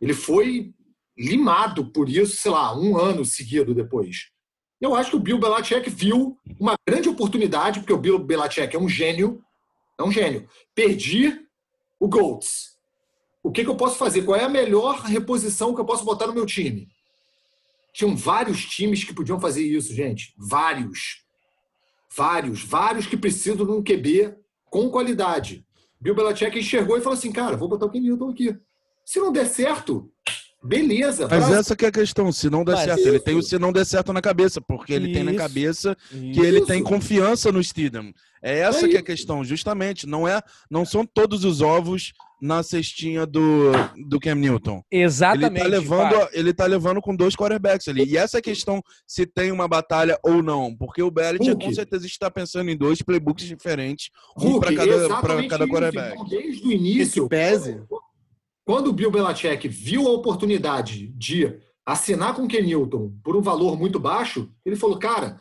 ele foi limado por isso, sei lá, um ano seguido depois. Eu acho que o Bill Belichick viu uma grande oportunidade, porque o Bill Belichick é um gênio, é um gênio. Perdi o Golds. O que, que eu posso fazer? Qual é a melhor reposição que eu posso botar no meu time? Tinham vários times que podiam fazer isso, gente. Vários. Vários. Vários que precisam de um QB com qualidade. Bill Belichick enxergou e falou assim, cara, vou botar o Ken Newton aqui. Se não der certo, Beleza. Mas essa que é a questão, se não der Mas certo. Isso. Ele tem o se não der certo na cabeça, porque ele isso. tem na cabeça que isso. ele tem confiança no Steedham. É essa é que é a questão, justamente. Não é, não são todos os ovos na cestinha do, do Cam Newton. Exatamente. Ele tá levando, ele tá levando com dois quarterbacks ali. E essa é a questão se tem uma batalha ou não, porque o Belichick com certeza está pensando em dois playbooks diferentes, um para cada, pra cada quarterback. Então, desde o início, pese quando o Bill Belichick viu a oportunidade de assinar com o Ken Newton por um valor muito baixo, ele falou, cara,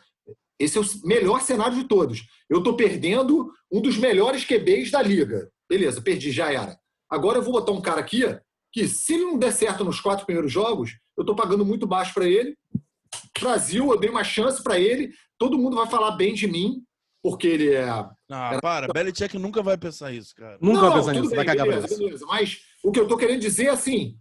esse é o melhor cenário de todos. Eu estou perdendo um dos melhores QBs da liga. Beleza, perdi, já era. Agora eu vou botar um cara aqui que, se não der certo nos quatro primeiros jogos, eu estou pagando muito baixo para ele Brasil, eu dei uma chance para ele, todo mundo vai falar bem de mim, porque ele é. Ah, para, Belichick nunca vai pensar isso, cara. Nunca Não, vai pensar nisso, bem, vai cagar pra beleza, beleza. Mas o que eu tô querendo dizer é assim: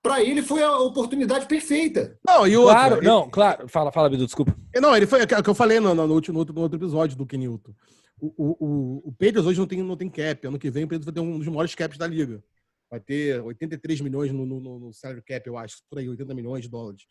para ele foi a oportunidade perfeita. Não, e outra, Claro, ele- não, claro. Fala, fala, Bidu, desculpa. Não, ele foi é o que eu falei no, no, no último, no outro, no outro episódio do Kenilton. O, o, o, o Patriots hoje não tem, não tem cap. Ano que vem o Patriots vai ter um dos maiores caps da liga. Vai ter 83 milhões no, no, no- no salary cap, eu acho. Por aí, 80 milhões de dólares.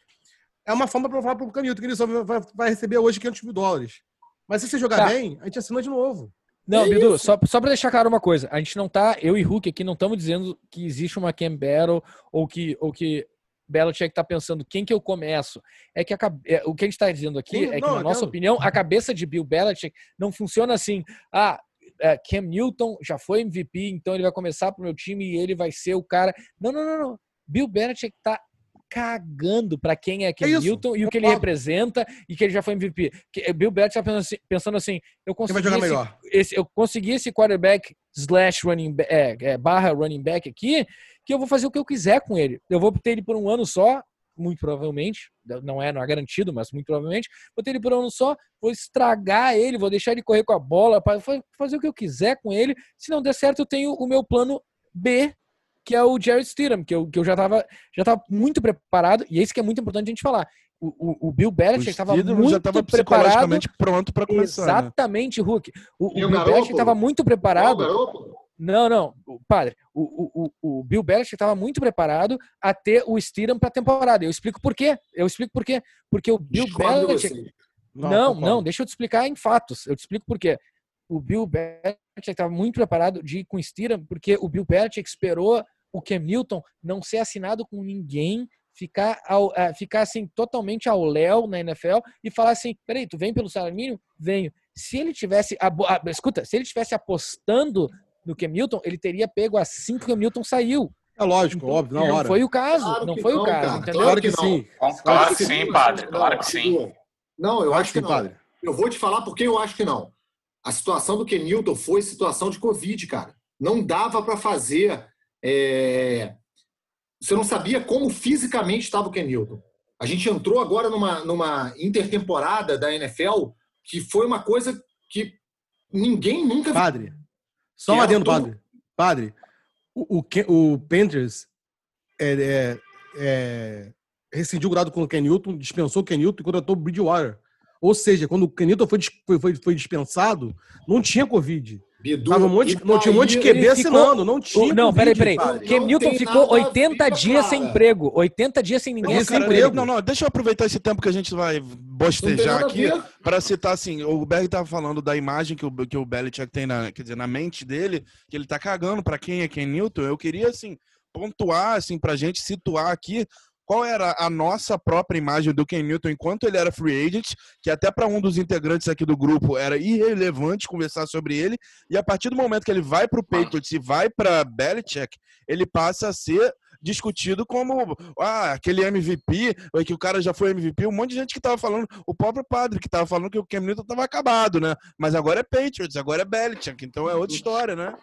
É uma forma para falar pro Canilton que ele só vai, vai receber hoje 500 mil dólares. Mas se você jogar Tá. bem, a gente assina de novo. Não, É Bidu, isso. só, só pra deixar claro uma coisa. A gente não tá, eu e Hulk aqui não estamos dizendo que existe uma Cam Battle ou que, ou que Belichick tá pensando quem que eu começo. É que a é, o que a gente tá dizendo aqui Sim, é que, não, na nossa opinião, a cabeça de Bill Belichick não funciona assim. Ah, é, Cam Newton já foi MVP, então ele vai começar pro meu time e ele vai ser o cara. Não, não, não, não. Bill Belichick tá cagando pra quem é Cam isso, Newton e o que ele representa e que ele já foi MVP. Que- Bill Belichick tá pensando assim, pensando assim eu consegui esse esse, eu consegui esse quarterback slash running back, é, é, barra running back aqui, que eu vou fazer o que eu quiser com ele. Eu vou ter ele por um ano só, muito provavelmente, não é, não é garantido, mas muito provavelmente, vou ter ele por um ano só, vou estragar ele, vou deixar ele correr com a bola, para fazer o que eu quiser com ele. Se não der certo, eu tenho o meu plano B, que é o Jared Stidham, que eu, que eu já estava já tava muito preparado, e esse que é muito importante a gente falar. O, o, o Bill Belichick estava muito já estava preparado psicologicamente pronto para começar. né? Exatamente, Hulk. O, o o Bill? Belichick estava muito preparado. Não, não, o- padre. O, o, o, o Bill Belichick estava muito preparado a ter o Steedham para a temporada. Eu explico por quê. Eu explico por quê. Porque o Bill discordo Belichick. Não, não, concordo. deixa eu te explicar em fatos. Eu te explico por quê. O Bill Belichick estava muito preparado de ir com o Steedham, porque o Bill Belichick esperou o Cam Newton não ser assinado com ninguém, ficar, ao, eh, ficar assim totalmente ao léu na NFL e falar assim: peraí, tu vem pelo salário mínimo? Venho. Se ele tivesse. abo- ah, escuta, se ele tivesse apostando no Cam Newton, ele teria pego assim que o Cam Newton saiu. É lógico, Então, óbvio, na não hora. foi o caso. Claro não foi não, o caso, cara. entendeu? Claro que, que não. sim. Claro que sim, padre. Claro que sim. Não, Não, eu Claro acho que não. padre. Eu vou te falar porque eu acho que não. A situação do Kenilton foi situação de Covid, cara. Não dava para fazer. é, Você não sabia como fisicamente estava o Kenilton. A gente entrou agora numa, numa intertemporada da NFL que foi uma coisa que ninguém nunca viu. Padre, só Que era adendo, tudo- padre. Padre, o, o, o Panthers é, é, é, rescindiu o grado com o Ken Newton, dispensou o Ken Newton e contratou o Bridgewater. Ou seja, quando o Newton foi, foi, foi, dispensado, não tinha Covid. Bidu, Tava um monte, não tinha um monte de QB assinando, não tinha não, peraí, peraí. Cam Não Newton ficou nada a 80 ver, dias sem emprego. 80 dias sem ninguém Isso, sem cara, emprego. Não, não, deixa eu aproveitar esse tempo que a gente vai Não bostejar aqui para citar assim, o Berg tava falando da imagem que o, que o Belichick tem na, quer dizer, na mente dele, que ele tá cagando para quem é Ken Newton. Eu queria assim pontuar assim pra gente situar aqui qual era a nossa própria imagem do Ken Newton enquanto ele era free agent, que até para um dos integrantes aqui do grupo era irrelevante conversar sobre ele, e a partir do momento que ele vai pro Patriots e vai para Belichick, ele passa a ser discutido como ah, aquele MVP, ou que o cara já foi MVP, um monte de gente que tava falando, o próprio padre que tava falando que o Cam Newton tava acabado, né? Mas agora é Patriots, agora é Belichick, então é outra história, né?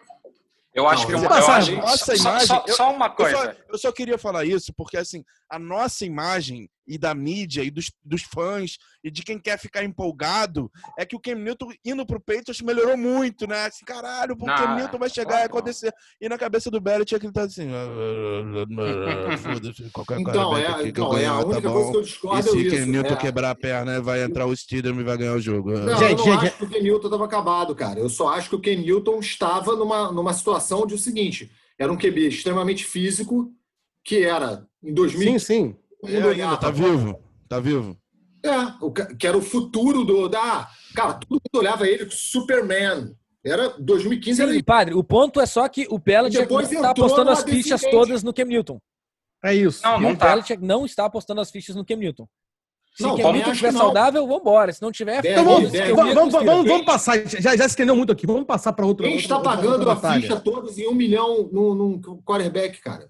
Eu acho Não, que mas uma, é eu acho, Nossa só, imagem, só, eu- só uma Eu só, coisa. eu só queria falar isso porque, assim, a nossa imagem e da mídia e dos, dos fãs e de quem quer ficar empolgado é que o Cam Newton indo pro Patriots melhorou muito, né? Assim, caralho, o Cam Newton vai chegar claro e que acontecer. E na cabeça do Belichick ele tá assim... "Ah, Foda-se, qualquer Então, é, aqui que então, é a tá única coisa que eu E discordo é se isso. Cam Newton é. quebrar a perna, vai entrar o Steedham e vai ganhar o jogo. Não, Gente, eu não gente, acho que o Ken Newton estava acabado, cara. Eu só acho que o Ken Newton estava numa, numa situação de o seguinte: era um QB extremamente físico, que era em 2000. Sim, sim. É ainda, tá vivo? Tá vivo? É, que era o futuro do. Da, cara, todo mundo olhava ele como Superman. Era 2015 era Sim, padre, o ponto é só que o Belichick depois não está apostando as fichas todas no Cam Newton. É isso. Não, E não o tá. Belichick não está apostando as fichas no Cam Newton. Se Não, o Cam Newton estiver saudável, vambora. Se não tiver, Então vamos, vamos, vamos, vamos, vamos passar. Já, já se estendeu muito aqui. Vamos passar para outra. Quem outra- está outra- pagando outra a batalha. ficha todos em um milhão num, num quarterback, cara?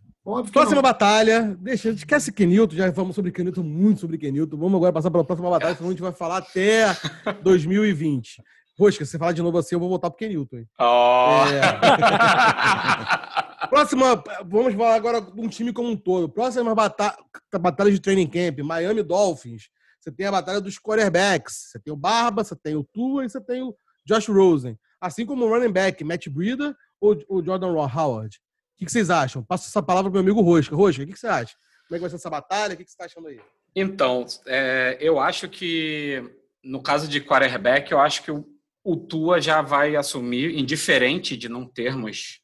Próxima não. batalha. Deixa, esquece Kenilton. Já falamos sobre Kenilton, muito sobre Kenilton. Vamos agora passar para a próxima batalha, senão a gente vai falar até *laughs* 2020. Rosca, se você falar de novo assim, eu vou voltar pro Kenilton. Ó. É. *laughs* Próxima, vamos falar agora de um time como um todo. Próxima batalha, batalha de training camp, Miami Dolphins. você tem a batalha dos quarterbacks. Você tem o Barba, você tem o Tua e você tem o Josh Rosen. Assim como o running back, Matt Breida ou o Jordan Howard. O que vocês acham? Passo essa palavra para o meu amigo Rosca. Rosca, o que você acha? Como é que vai ser essa batalha? O que você está achando aí? Então, é, eu acho que no caso de quarterback, eu acho que o, o Tua já vai assumir, indiferente de não termos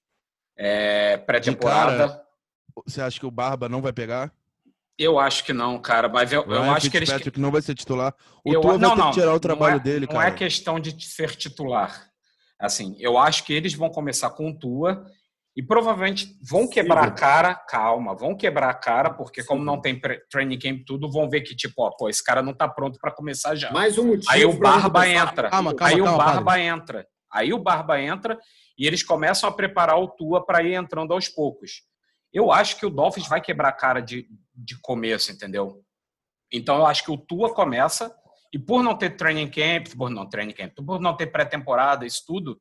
é, pré-temporada. Você acha que o Barba não vai pegar? Eu acho que não, cara. Mas eu, eu acho que eles. que não vai ser titular. O eu, Tua não, vai ter não, que tirar o trabalho é, dele, cara. Não é questão de ser titular. Assim, eu acho que eles vão começar com o Tua e provavelmente vão quebrar a cara, calma, vão quebrar a cara, porque Sim. como não tem training camp tudo, vão ver que tipo, ó, pô, esse cara não tá pronto para começar já. Mais um motivo. Aí o Barba entra. Calma, calma, aí calma, o Barba padre. entra. Aí o Barba entra e eles começam a preparar o Tua para ir entrando aos poucos. Eu acho que o Dolphins vai quebrar a cara de, de começo, entendeu? Então eu acho que o Tua começa e por não ter training camp, por não training camp, por não ter pré-temporada, isso tudo,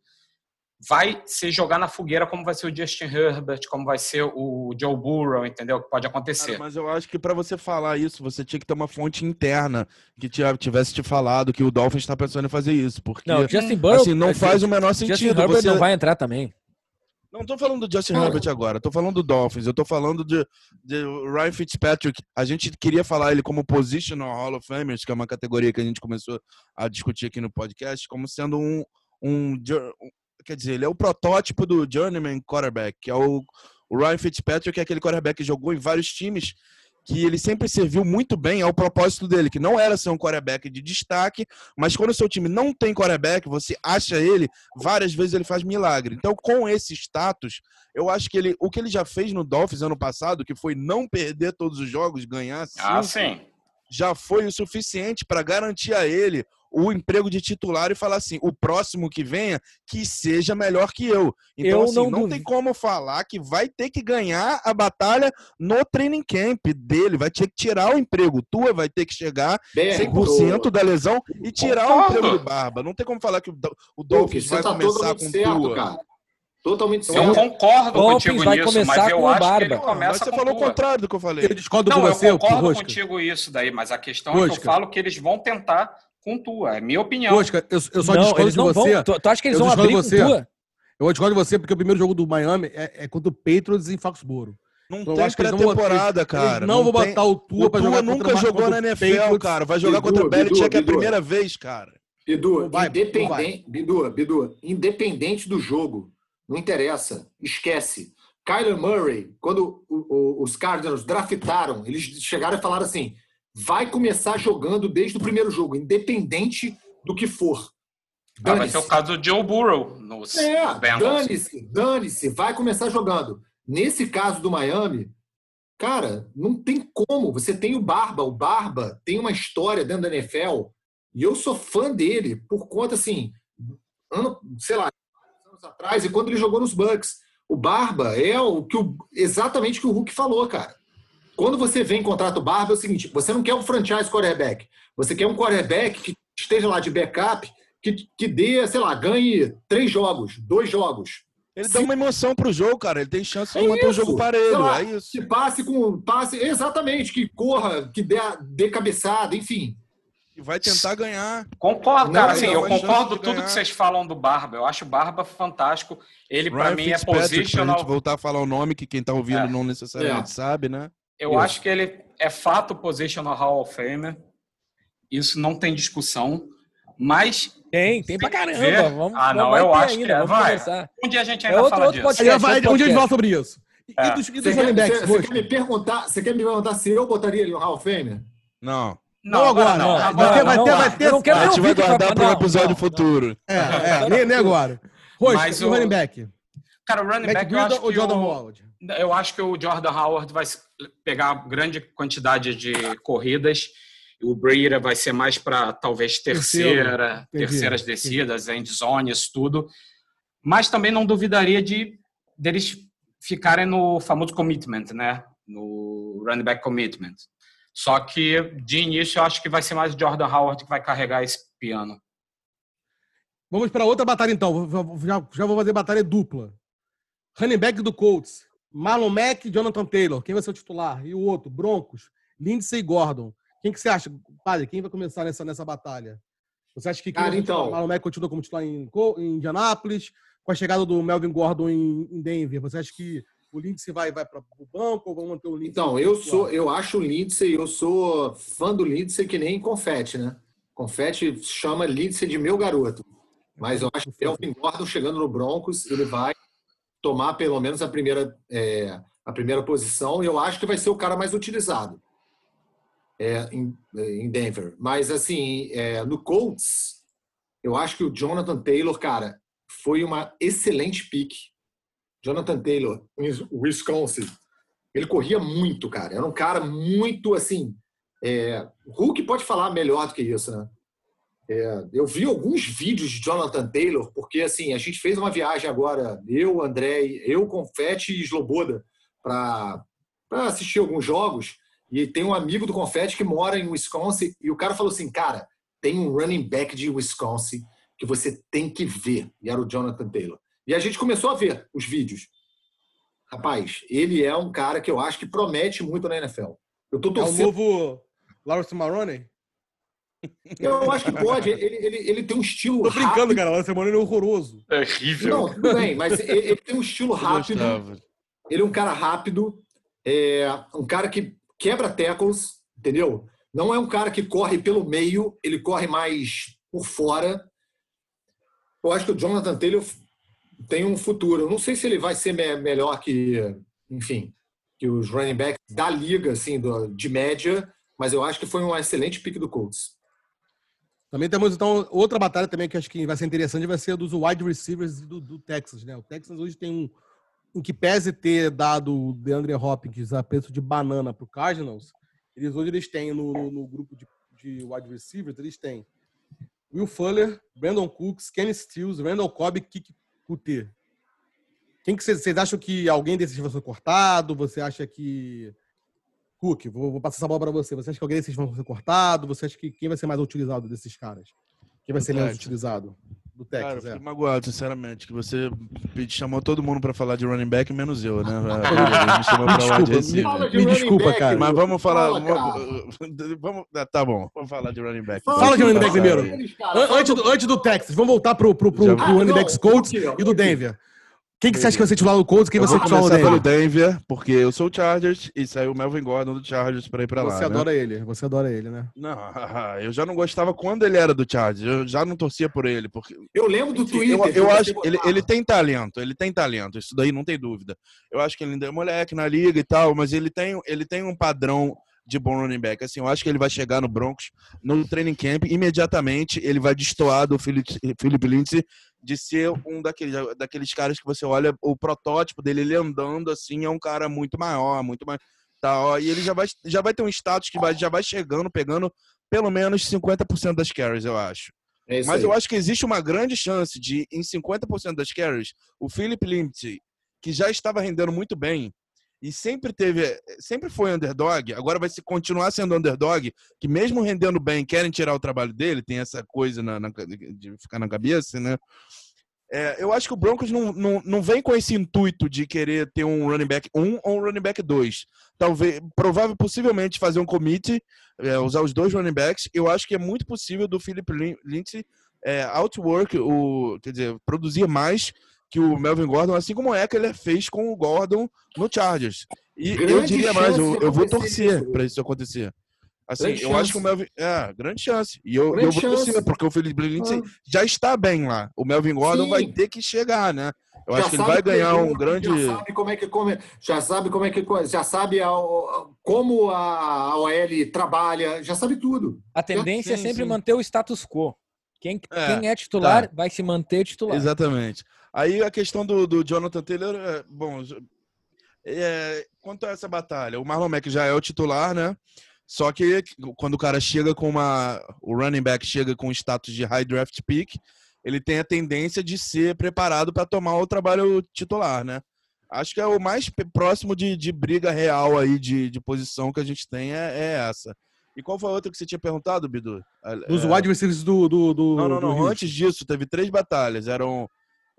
vai ser jogar na fogueira como vai ser o Justin Herbert, como vai ser o Joe Burrow, entendeu? Que pode acontecer. Cara, mas eu acho que para você falar isso, você tinha que ter uma fonte interna que tivesse te falado que o Dolphins está pensando em fazer isso, porque não, Justin Burrow, assim, não faz o menor sentido. Justin Herbert você... não vai entrar também. Não estou falando do Justin Herbert agora, estou falando do Dolphins, eu estou falando de, de Ryan Fitzpatrick. A gente queria falar ele como Positional Hall of Famers, que é uma categoria que a gente começou a discutir aqui no podcast, como sendo um, um, quer dizer, ele é o protótipo do journeyman quarterback, que é o, o Ryan Fitzpatrick, que é aquele quarterback que jogou em vários times, que ele sempre serviu muito bem ao propósito dele, que não era ser um quarterback de destaque, mas quando o seu time não tem quarterback, você acha ele, várias vezes ele faz milagre. Então, com esse status, eu acho que ele, o que ele já fez no Dolphins ano passado, que foi não perder todos os jogos, ganhar cinco, ah, sim. já foi o suficiente para garantir a ele o emprego de titular e falar assim: o próximo que venha, que seja melhor que eu. Então, eu assim, não, não tem como falar que vai ter que ganhar a batalha no training camp dele, vai ter que tirar o emprego. Tua vai ter que chegar Bem, 100% da lesão e tirar Concordo. o emprego do Barba. Não tem como falar que o, o Dolphins vai tá começar com certo, Tua. Cara. Totalmente certo. Eu concordo Dolphins contigo vai nisso, começar mas eu com acho barba. que ele começa mas você falou o contrário do que eu falei. Eu discordo não, com você, eu concordo contigo isso daí, mas a questão Rosca. é que eu falo que eles vão tentar com tua. É minha opinião. Eu, eu só não, discordo de você. Vão, tu, tu acha que eles vão abrir você. com tua? Eu discordo de você porque o primeiro jogo do Miami é, é contra o Patriots em Foxboro. Não então, tem pré-temporada, cara. Eles não, não vou botar o Tua pra jogar nunca contra jogou na NFL, Patriots. cara. Vai jogar Bidu, contra o Belichick é a primeira vez, cara. Bidu, vai, independente, Bidu, Bidu, independente do jogo, não interessa. Esquece. Kyler Murray, quando o, o, os Cardinals draftaram, eles chegaram e falaram assim: vai começar jogando desde o primeiro jogo, independente do que for. Ah, vai ser o caso do Joe Burrow nos é, Dane-se, dane-se, vai começar jogando. Nesse caso do Miami, cara, não tem como. Você tem o Barba, o Barba tem uma história dentro da NFL e eu sou fã dele por conta, assim, ano, sei lá, anos atrás, e quando ele jogou nos Bucks. O Barba é o que o, exatamente o que o Hulk falou, cara. Quando você vem em contrato barba, é o seguinte: você não quer um franchise quarterback. Você quer um quarterback que esteja lá de backup, que, que dê, sei lá, ganhe três jogos, dois jogos. Ele dá uma emoção pro jogo, cara. Ele tem chance de é manter o jogo parelho. Lá, é isso. Que passe com. passe Exatamente, que corra, que dê, dê cabeçada, enfim. E vai tentar ganhar. Concordo, cara. Assim, eu concordo tudo que vocês falam do Barba. Eu acho o Barba fantástico. Ele, para mim, é positional. Pra gente voltar a falar o nome que quem tá ouvindo é. não necessariamente é. sabe, né? Eu Isso. acho que ele é fato positional Hall of Famer. Isso não tem discussão. Mas. Tem, tem pra caramba. Ver... Vamos, ah, não, eu acho ainda, que é. Vai. Conversar. Um dia a gente é ainda é outro, fala outro disso. Podcast, vai, um dia a gente fala sobre isso. E, é. dos, e dos running backs? Você, quer me perguntar, você quer me perguntar se eu botaria ele no Hall of Famer? Não. Não, não agora. Não, agora, vai ter, vai ter, vai ter. Não quero a gente vai guardar para um episódio futuro. É, é, nem, nem agora. E o running back? Cara, o running back, eu acho que Jordan Howard? Eu acho que o Jordan Howard vai pegar grande quantidade de corridas. O Breira vai ser mais para talvez terceira, terceiras descidas, end zones, tudo. Mas também não duvidaria de deles ficarem no famoso commitment, né? No running back commitment. Só que de início eu acho que vai ser mais o Jordan Howard que vai carregar esse piano. Vamos para outra batalha então. Já, já vou fazer batalha dupla. Running back do Colts. Marlon Mack e Jonathan Taylor. Quem vai ser o titular? E o outro, Broncos. Lindsey Gordon. O Quem que você acha, padre? Quem vai começar nessa, nessa batalha? Você acha que Cara, então- o Marlon Mack continua como titular em, em Indianápolis? Com a chegada do Melvin Gordon em, em Denver, você acha que o Lindsay vai, vai para o banco ou vão manter o Lindsay? Então, eu sou, eu acho o Lindsay, eu sou fã do Lindsay que nem confete, né? Confete chama Lindsay de meu garoto. Mas eu acho que o Melvin Gordon chegando no Broncos, ele vai tomar pelo menos a primeira, é, a primeira posição eu acho que vai ser o cara mais utilizado é, em, em Denver. Mas, assim, é, no Colts, eu acho que o Jonathan Taylor, cara, foi uma excelente pick. Jonathan Taylor, Wisconsin. Ele corria muito, cara. Era um cara muito assim. É... Hulk pode falar melhor do que isso, né? É, eu vi alguns vídeos de Jonathan Taylor, porque assim, a gente fez uma viagem agora, eu, André, eu, Confete e Sloboda, para assistir alguns jogos. E tem um amigo do Confete que mora em Wisconsin, e o cara falou assim: cara, tem um running back de Wisconsin que você tem que ver. E era o Jonathan Taylor. E a gente começou a ver os vídeos. Rapaz, ele é um cara que eu acho que promete muito na NFL. Eu tô É o torcendo. novo Lawrence Maroney? Eu acho que pode. Ele, ele, ele tem um estilo Tô brincando, rápido. cara. O Lawrence Maroney é horroroso. É horrível. Não, tudo bem, mas ele, ele tem um estilo *laughs* rápido. Ele é um cara rápido, é um cara que quebra tackles, entendeu? Não é um cara que corre pelo meio, ele corre mais por fora. Eu acho que o Jonathan Taylor tem um futuro. Eu não sei se ele vai ser me- melhor que, enfim, que os running backs da liga, assim, do- de média, mas eu acho que foi um excelente pick do Colts. Também temos, então, outra batalha também que acho que vai ser interessante, vai ser a dos wide receivers do, do Texas, né? O Texas hoje tem um, em que pese ter dado o DeAndre Hopkins a preço de banana pro Cardinals, eles hoje eles têm no, no- no grupo de, de wide receivers, eles têm Will Fuller, Brandon Cooks, Kenny Stills, Randall Cobb e Kiki Kuti. Quem que vocês acham que alguém desses vai ser cortado? Você acha que... Cook, vou, vou passar essa bola para você. Você acha que alguém desses vai ser cortado? Você acha que quem vai ser mais utilizado desses caras? Quem vai Do ser menos Texas. utilizado? Do Cara, eu Texas, é. magoado, sinceramente, que você chamou todo mundo pra falar de running back, menos eu, né? *laughs* Me chamou pra falar de receiver. Me running desculpa, back, cara. Mas vamos falar. Fala, vamos, *laughs* vamos- ah, tá bom, vamos falar de running back. Fala de running back primeiro. Antes do, antes do Texas, vamos voltar pro, pro, pro, pro Ah, running não, backs Colts e do. Denver. Quem que você acha que vai ser titular do Colts? Quem Eu vai ser titular do começar pelo Denver? Denver, porque eu sou o Chargers e saiu o Melvin Gordon do Chargers pra ir pra lá. Você né? adora ele, você adora ele, né? Não, *laughs* eu já não gostava quando ele era do Chargers. Eu já não torcia por ele, porque Eu lembro do Twitter. Eu, eu que você acho ele, botava. ele tem talento, ele tem talento, isso daí não tem dúvida. Eu acho que ele ainda é moleque na liga e tal, mas ele tem, ele tem um padrão de bom running back. Assim, eu acho que ele vai chegar no Broncos no training camp, imediatamente ele vai destoar do Philip, Philip Lindsay de ser um daqueles, daqueles caras que você olha o protótipo dele, ele andando assim, é um cara muito maior, muito mais tal, e ele já vai, já vai ter um status que vai, já vai chegando, pegando pelo menos 50% das carries, eu acho. É Mas aí. eu acho que existe uma grande chance de, em 50% das carries, o Philip Lindsay, que já estava rendendo muito bem e sempre teve, sempre foi underdog, agora vai se continuar sendo underdog, que mesmo rendendo bem, querem tirar o trabalho dele, tem essa coisa na, na- de ficar na cabeça, né? É, eu acho que o Broncos não, não, não vem com esse intuito de querer ter um running back 1 ou um running back 2. Talvez, provável, possivelmente fazer um commit, é, usar os dois running backs. Eu acho que é muito possível do Philip Lin- Lindsay é, outwork, o, quer dizer, produzir mais que o Melvin Gordon, assim como é que ele fez com o Gordon no Chargers. E eu Grande diria mais, eu, eu vou torcer para isso acontecer. Assim, Grande eu chance. acho que o Melvin. É, grande chance. E eu, Grande eu vou chance. torcer, porque o Philip Lindsay Ah. já está bem lá. O Melvin Gordon Sim. vai ter que chegar, né? Eu Já acho que ele vai ganhar um playbook, grande. Já sabe como é que come, já sabe como é que já sabe a- como a, OL trabalha, já sabe tudo. A tendência é sim, sempre sim. manter o status quo. Quem É, quem é titular vai se manter titular. Exatamente. Aí a questão do, do Jonathan Taylor, é, bom, é, quanto a essa batalha, o Marlon Mack já é o titular, né? Só que quando o cara chega com uma. O running back chega com status de high draft pick, ele tem a tendência de ser preparado para tomar o trabalho titular, né? Acho que é o mais próximo de, de briga real aí de, de posição que a gente tem é, é essa. E qual foi a outra que você tinha perguntado, Bidu? Dos É, wide receivers do. do, do não, não, não. Antes disso, teve três batalhas. Eram,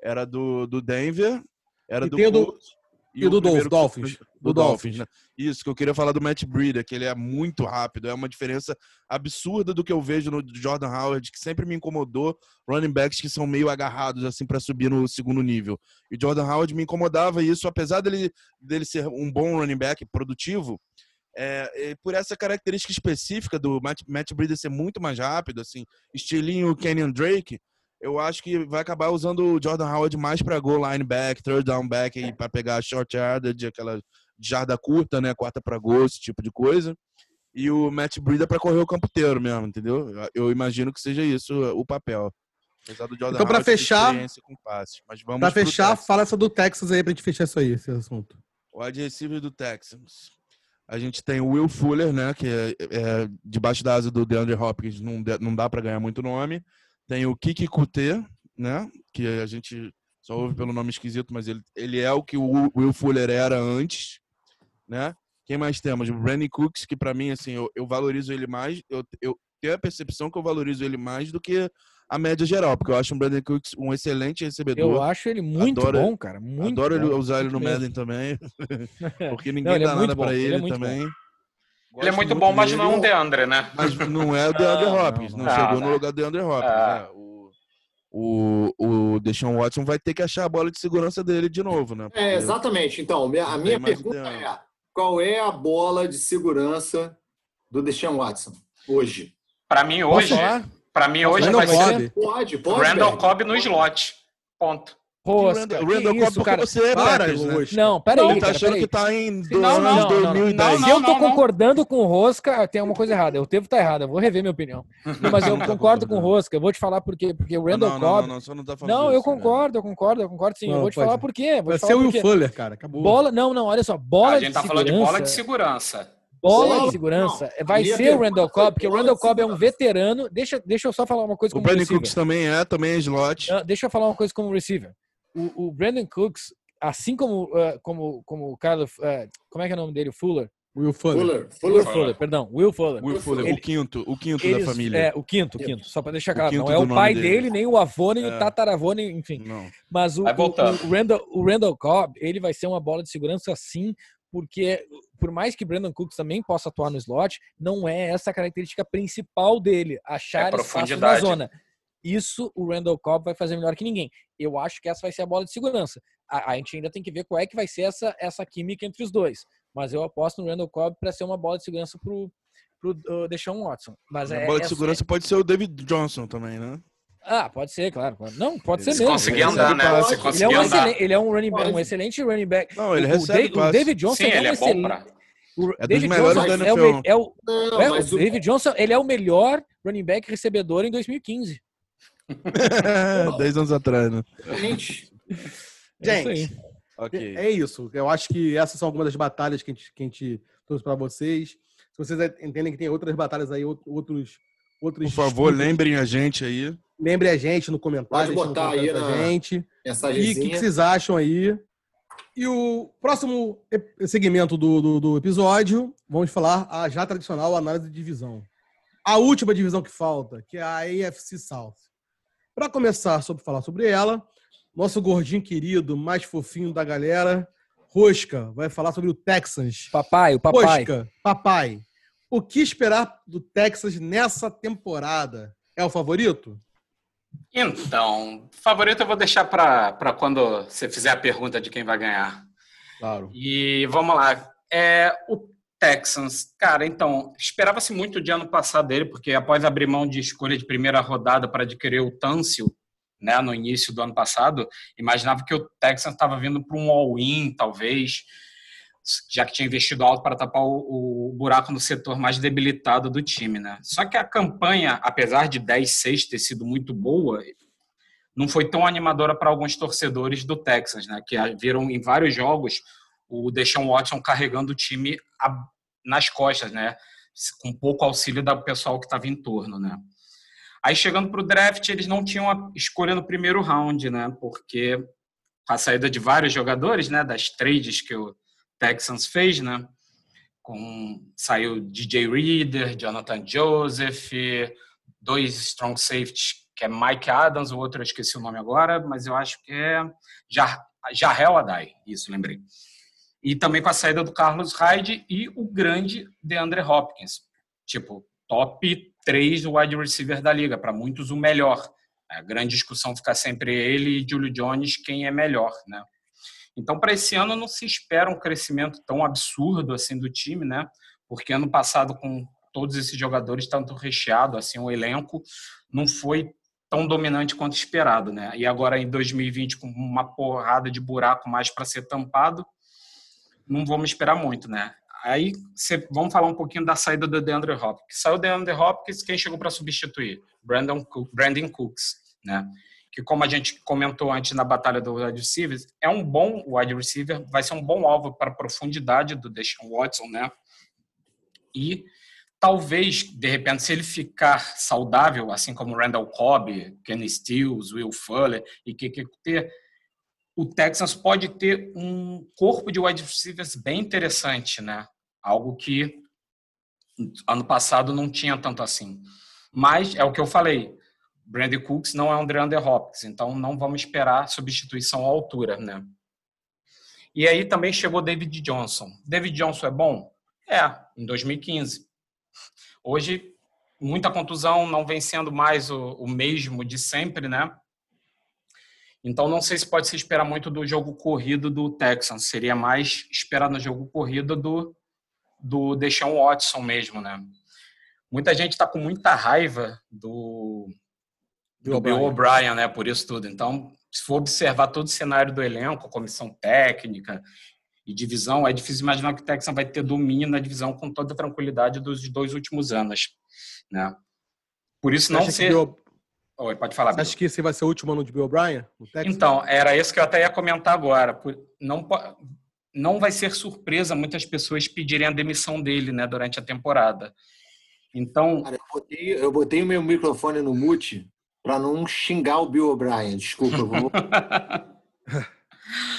era do, do Denver, era E do do- Colts E, do primeiro- Dolphins. Do Dolphins, né? Isso, que eu queria falar do Matt Breida, que ele é muito rápido. É uma diferença absurda do que eu vejo no Jordan Howard, que sempre me incomodou. Running backs que são meio agarrados, assim, para subir no segundo nível. E Jordan Howard me incomodava isso, apesar dele, dele ser um bom running back produtivo. É, e por essa característica específica do Matt, Matt Breida ser muito mais rápido, assim, estilinho Kenyon Drake, eu acho que vai acabar usando o Jordan Howard mais para goal line back, third down back, aí para pegar short yardage, aquela jarda curta, né, quarta para gol, esse tipo de coisa. E o Matt Breida para correr o campo inteiro mesmo, entendeu? Eu- imagino que seja isso o papel. Apesar do Jordan Então, ter fechar- com passes. Mas vamos Pra fechar, fala essa do Texas aí pra gente fechar isso aí, esse assunto. O receiver do Texans. A gente tem o Will Fuller, né? Que é, é debaixo da asa do DeAndre Hopkins, não, não dá para ganhar muito nome. Tem o Kiki Kute, né? Que a gente só ouve pelo nome esquisito, mas ele, ele é o que o Will Fuller era antes, né? Quem mais temos? O Brandon Cooks, que para mim, assim, eu, eu valorizo ele mais. Eu, eu tenho a percepção que eu valorizo ele mais do que a média geral, porque eu acho o Brandon Cooks um excelente recebedor. Eu acho ele muito Adoro- bom, cara. Muito Adoro bom, usar ele no. Madden também, *laughs* porque ninguém é dá muito nada bom, pra ele ele, é muito também. Ele é Gosto muito bom, mas dele, não é um DeAndre, né? Mas não é o DeAndre Não, Hopkins, não, não, não. chegou Ah, no lugar do DeAndre Hopkins. Ah. né? O, o, o Deshaun Watson vai ter que achar a bola de segurança dele de novo, né? É, Porque- exatamente. Então, a Não minha pergunta é: qual é a bola de segurança do Deshaun Watson hoje? Pra mim, hoje, pra mim, hoje Randall vai ser. Pode, pode. Randall. Cobb no slot. Ponto. O Rosca, Randall, o Randall Cobb cara? você é Para, Packers, né? Não, peraí, Ele tá cara, achando peraí. que tá em do, Não, anos não, não, 2010. Se eu tô não, não. concordando com o Rosca, tem uma coisa errada. Eu devo estar errado, eu vou rever minha opinião. Não, mas eu *laughs* Não tá concordo com o. Rosca. Eu vou te falar por quê. Porque o Randall não, não, Cobb. não, não, só não tá falando Não, eu né? concordo, eu concordo, eu concordo sim. Não, eu vou te falar por quê. Vai ser o Will. Fuller, cara. Acabou. Bola, não, não, olha só. Bola a gente tá de falando de segurança, bola de segurança. bola Não, de segurança. não. Vai ser o Randall Cobb, porque o Randall de Cobb é um segurança. veterano. Deixa, deixa eu só falar uma coisa O como Brandon receiver. Cooks também é, também é slot. Não, deixa eu falar uma coisa como receiver. O, o Brandon Cooks, assim como, uh, como, como o Carlos. uh, como é que é o nome dele? O Fuller? Will Fuller. Fuller, Will Fuller. Fuller, perdão. Will Fuller. Will Fuller, Ele- o quinto, o quinto Eles- da família. É, o quinto, o quinto, só pra deixar claro. Não é o pai dele. dele, nem o avô, nem É. o tataravô, nem, enfim. Não. Mas o, Vai o, o, Randall, o Randall Cobb, ele vai ser uma bola de segurança sim, porque por mais que Brandon Cooks também possa atuar no slot, não é essa a característica principal dele, achar espaço na zona. Isso o Randall Cobb vai fazer melhor que ninguém. Eu acho que essa vai ser a bola de segurança. A, a gente ainda tem que ver qual é que vai ser essa, essa química entre os dois. Mas eu aposto no Randall Cobb para ser uma bola de segurança pro, pro uh, Deshaun Watson. Mas A é, bola de é- segurança pode ser o David Johnson também, né? ah, pode ser, claro. Não, pode ser Se mesmo. conseguir Ele andar, né? Ele é, conseguir um andar. excelente, ele é um running back, um excelente running back. Não, ele O- o, recebe o passe. David Johnson Sim, é um ele é bom excelente. pra. O É David Johnson é o, é o- Não, é, o o- David Johnson, ele é o melhor running back recebedor em 2015. *laughs* 10 anos atrás, né? Gente, É isso aí. Gente, Ok. É isso. Eu acho que essas são algumas das batalhas que a gente, que a gente trouxe para vocês. Se vocês entendem que tem outras batalhas aí, out- outros. outros Por favor, disputas, lembrem a gente aí. lembre a gente no comentário. Pode botar aí na- gente. E o que, que vocês acham aí? E o próximo segmento do, do, do episódio, vamos falar a já tradicional análise de divisão. A última divisão que falta, que é a AFC South. Para começar sobre falar sobre ela, nosso gordinho querido, mais fofinho da galera, Rosca, vai falar sobre o Texans. Papai, o papai. Rosca, papai, o que esperar do Texas nessa temporada? É o favorito? Então, favorito eu vou deixar para quando você fizer a pergunta de quem vai ganhar. Claro. E vamos lá. É, o Texans, cara, então, esperava-se muito de ano passado dele, porque após abrir mão de escolha de primeira rodada para adquirir o Tâncio, né, no início do ano passado, imaginava que o Texans estava vindo para um all-in, talvez, já que tinha investido alto para tapar o, o buraco no setor mais debilitado do time, né? Só que a campanha, apesar de 10-6 ter sido muito boa, não foi tão animadora para alguns torcedores do Texas, né? Que viram em vários jogos o Deshaun Watson carregando o time nas costas, né? Com pouco auxílio do pessoal que estava em torno, né? Aí chegando para o draft, eles não tinham a escolha no primeiro round, né? Porque a saída de vários jogadores, né? Das trades que o Texans fez, né? Com, saiu DJ Reader, Jonathan Joseph, dois strong safeties, que é Mike Adams, o outro eu esqueci o nome agora, mas eu acho que é Jar, Jarrell Adai, isso, lembrei. E também com a saída do Carlos Hyde e o grande DeAndre Hopkins. Tipo, top 3 wide receiver da liga, para muitos o melhor. A grande discussão fica sempre ele e Julio Jones, quem é melhor, né? Então, para esse ano não se espera um crescimento tão absurdo assim do time, né? Porque ano passado com todos esses jogadores tanto recheado assim o elenco não foi tão dominante quanto esperado, né? E agora em 2020 com uma porrada de buraco mais para ser tampado, não vamos esperar muito, né? Aí cê, vamos falar um pouquinho da saída do DeAndre Hopkins. Saiu o DeAndre Hopkins, quem chegou para substituir? Brandon Brandon Cooks, né? Que como a gente comentou antes na batalha do wide receiver, é um bom wide receiver, vai ser um bom alvo para a profundidade do Deshaun Watson, né? E talvez, de repente, se ele ficar saudável, assim como Randall Cobb, Kenny Stills, Will Fuller e KKT, o Texans pode ter um corpo de wide receivers bem interessante, né? Algo que ano passado não tinha tanto assim. Mas é o que eu falei, Brandon Cooks não é um DeAndre Hopkins, então não vamos esperar substituição à altura, né? E aí também chegou David Johnson. David Johnson é bom? É, em 2015. Hoje, muita contusão, não vem sendo mais o, o mesmo de sempre, né? Então, não sei se pode se esperar muito do jogo corrido do Texans. Seria mais esperar no jogo corrido do, do Deshaun Watson mesmo, né? Muita gente está com muita raiva do, do Bill O'Brien, né? Por isso tudo. Então, se for observar todo o cenário do elenco, comissão técnica e divisão, é difícil imaginar que o Texan vai ter domínio na divisão com toda a tranquilidade dos dois últimos anos, né? Por isso não ser... Bill... Oi, pode falar. Você acha que esse vai ser o último ano de Bill O'Brien? Então, era isso que eu até ia comentar agora. Não, não vai ser surpresa muitas pessoas pedirem a demissão dele né, durante a temporada. Então. Cara, eu, botei, eu botei o meu microfone no mute para não xingar o Bill O'Brien. Desculpa, eu vou. *laughs*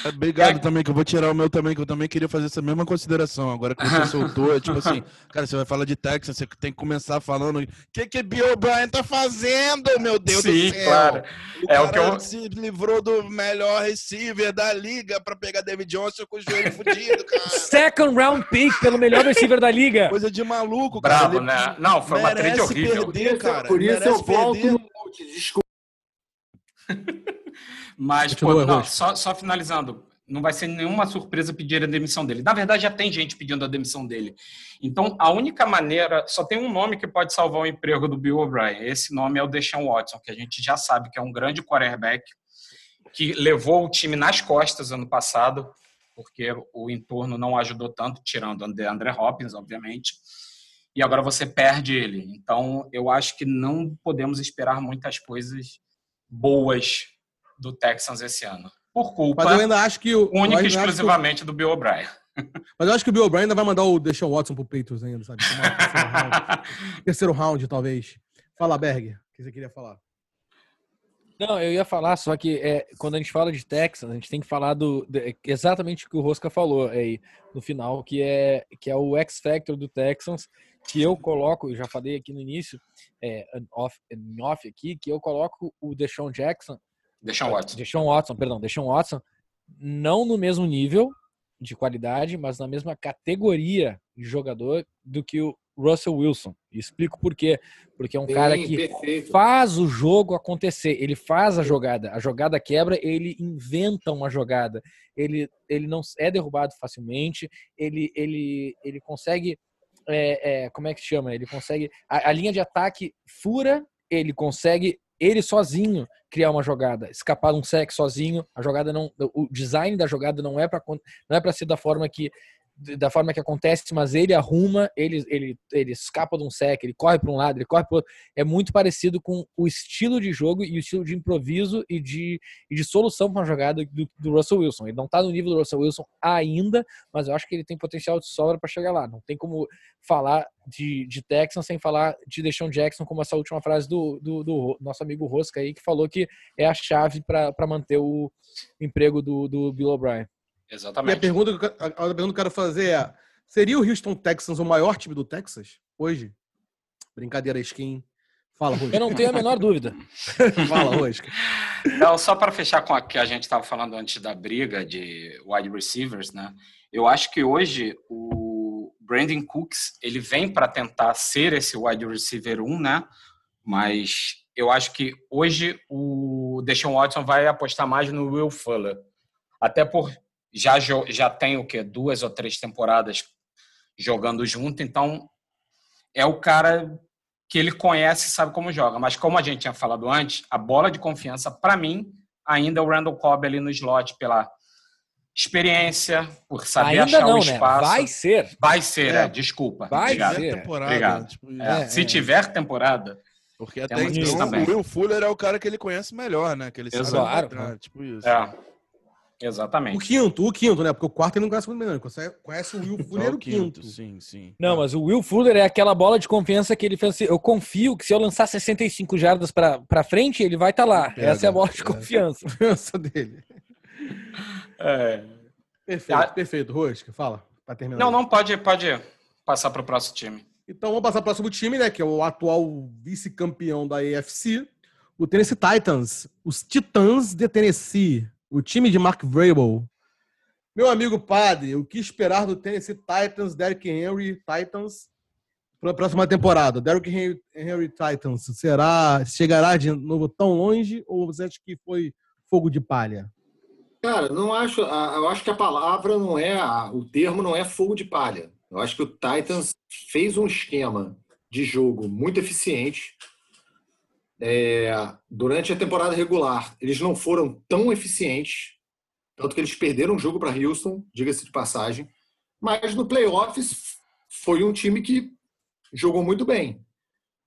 Obrigado é... também, que eu vou tirar o meu também, que eu também queria fazer essa mesma consideração. Agora que você *laughs* soltou, é tipo assim, cara, você vai falar de Texas, você tem que começar falando o que que Bill O'Brien tá fazendo, meu Deus Sim, do céu. claro. O é o que eu... se livrou do melhor receiver da liga pra pegar David Johnson com o joelho fudido, cara. Second round pick pelo melhor *laughs* receiver da liga. Coisa de maluco, cara. Bravo, né? Não, foi uma trade horrível. Perder, cara. Por isso eu volto no desculpa. Mas, pô, não, só, só finalizando, não vai ser nenhuma surpresa pedir a demissão dele. Na verdade, já tem gente pedindo a demissão dele. Então, a única maneira, só tem um nome que pode salvar o emprego do Bill O'Brien. Esse nome é o Deshaun Watson, que a gente já sabe que é um grande quarterback, que levou o time nas costas ano passado, porque o entorno não ajudou tanto, tirando o André Hopkins, obviamente. E agora você perde ele. Então, eu acho que não podemos esperar muitas coisas boas do Texans esse ano. Por culpa Mas eu ainda acho que o, única e exclusivamente do Bill O'Brien. Mas eu acho que o Bill O'Brien ainda vai mandar o Deshaun Watson pro Patriots ainda, sabe? Terceiro round, *laughs* terceiro round, talvez. Fala, Berg, o que você queria falar? Não, eu ia falar, só que é, quando a gente fala de Texas, a gente tem que falar do de, exatamente o que o Rosca falou aí no final, que é, que é o X Factor do Texans, que eu coloco, eu já falei aqui no início, é, off, off aqui, que eu coloco o Deshaun Jackson Deshaun Watson. Deshaun Watson, perdão, Deshaun Watson, não no mesmo nível de qualidade, mas na mesma categoria de jogador do que o Russell Wilson. E explico por quê. Porque é um Sim, cara que perfeito. faz o jogo acontecer, ele faz a jogada, a jogada quebra, ele inventa uma jogada. Ele, ele não é derrubado facilmente, ele, ele, ele consegue. É, é, como é que se chama? Ele consegue. A, a linha de ataque fura, ele consegue ele sozinho criar uma jogada, escapar um sec sozinho, a jogada não, o design da jogada não é para não é para ser da forma que da forma que acontece, mas ele arruma, ele, ele, ele escapa de um sec, ele corre para um lado, ele corre para outro. É muito parecido com o estilo de jogo e o estilo de improviso e de, e de solução para uma jogada do, do, Russell Wilson. Ele não está no nível do Russell Wilson ainda, mas eu acho que ele tem potencial de sobra para chegar lá. Não tem como falar de, de Texans sem falar de Deshaun Jackson, como essa última frase do, do, do nosso amigo Rosca aí, que falou que é a chave para manter o emprego do, do Bill O'Brien. Exatamente. E a pergunta, a, a pergunta que eu quero fazer é: seria o Houston Texans o maior time do Texas hoje? Brincadeira, skin. Fala, Rosca. Eu não tenho a menor dúvida. *laughs* Fala, Rosca. Não, só para fechar com o que a gente estava falando antes da briga de wide receivers, né? Eu acho que hoje o Brandon Cooks ele vem para tentar ser esse wide receiver 1, né? Mas eu acho que hoje o Deshaun Watson vai apostar mais no Will Fuller. Até por já, já tem o que duas ou três temporadas jogando junto, então é o cara que ele conhece e sabe como joga. Mas como a gente tinha falado antes, a bola de confiança, para mim, ainda é o Randall Cobb ali no slot, pela experiência, por saber ainda achar não, o espaço. Né? Vai ser. Vai ser, é. É, desculpa. Vai Obrigado. ser. Temporada, Obrigado. tipo, É, Se tiver temporada, Porque até então também. o Will Fuller é o cara que ele conhece melhor, né? Que ele sabe Exato. encontrar, tipo isso. é. O Exatamente. quinto, o quinto, né? Porque o quarto ele não conhece bem, não. Ele conhece- conhece o Will *laughs* Fuller o quinto. Sim, sim. Não, mas o Will Fuller é aquela bola de confiança que ele fez assim, eu confio que se eu lançar 65 jardas pra, pra frente, ele vai estar lá. Pega, Essa é a bola de é. confiança. *laughs* Confiança dele. É. Perfeito, Ah. perfeito. Rosca, fala, pra terminar. Não, não, pode, pode passar para o próximo time. Então vamos passar para o próximo time, né? Que é o atual vice-campeão da AFC, o Tennessee Titans, os Titãs de Tennessee, o time de Mark Vrabel. Meu amigo padre, o que esperar do Tennessee Titans, Derrick Henry Titans para a próxima temporada? Derrick Henry, Henry Titans será chegará de novo tão longe ou você acha que foi fogo de palha? Cara, não acho. Eu acho que a palavra não é. O termo não é fogo de palha. Eu acho que o Titans fez um esquema de jogo muito eficiente. É, durante a temporada regular, eles não foram tão eficientes, tanto que eles perderam o jogo para Houston, diga-se de passagem. Mas no playoffs foi um time que jogou muito bem.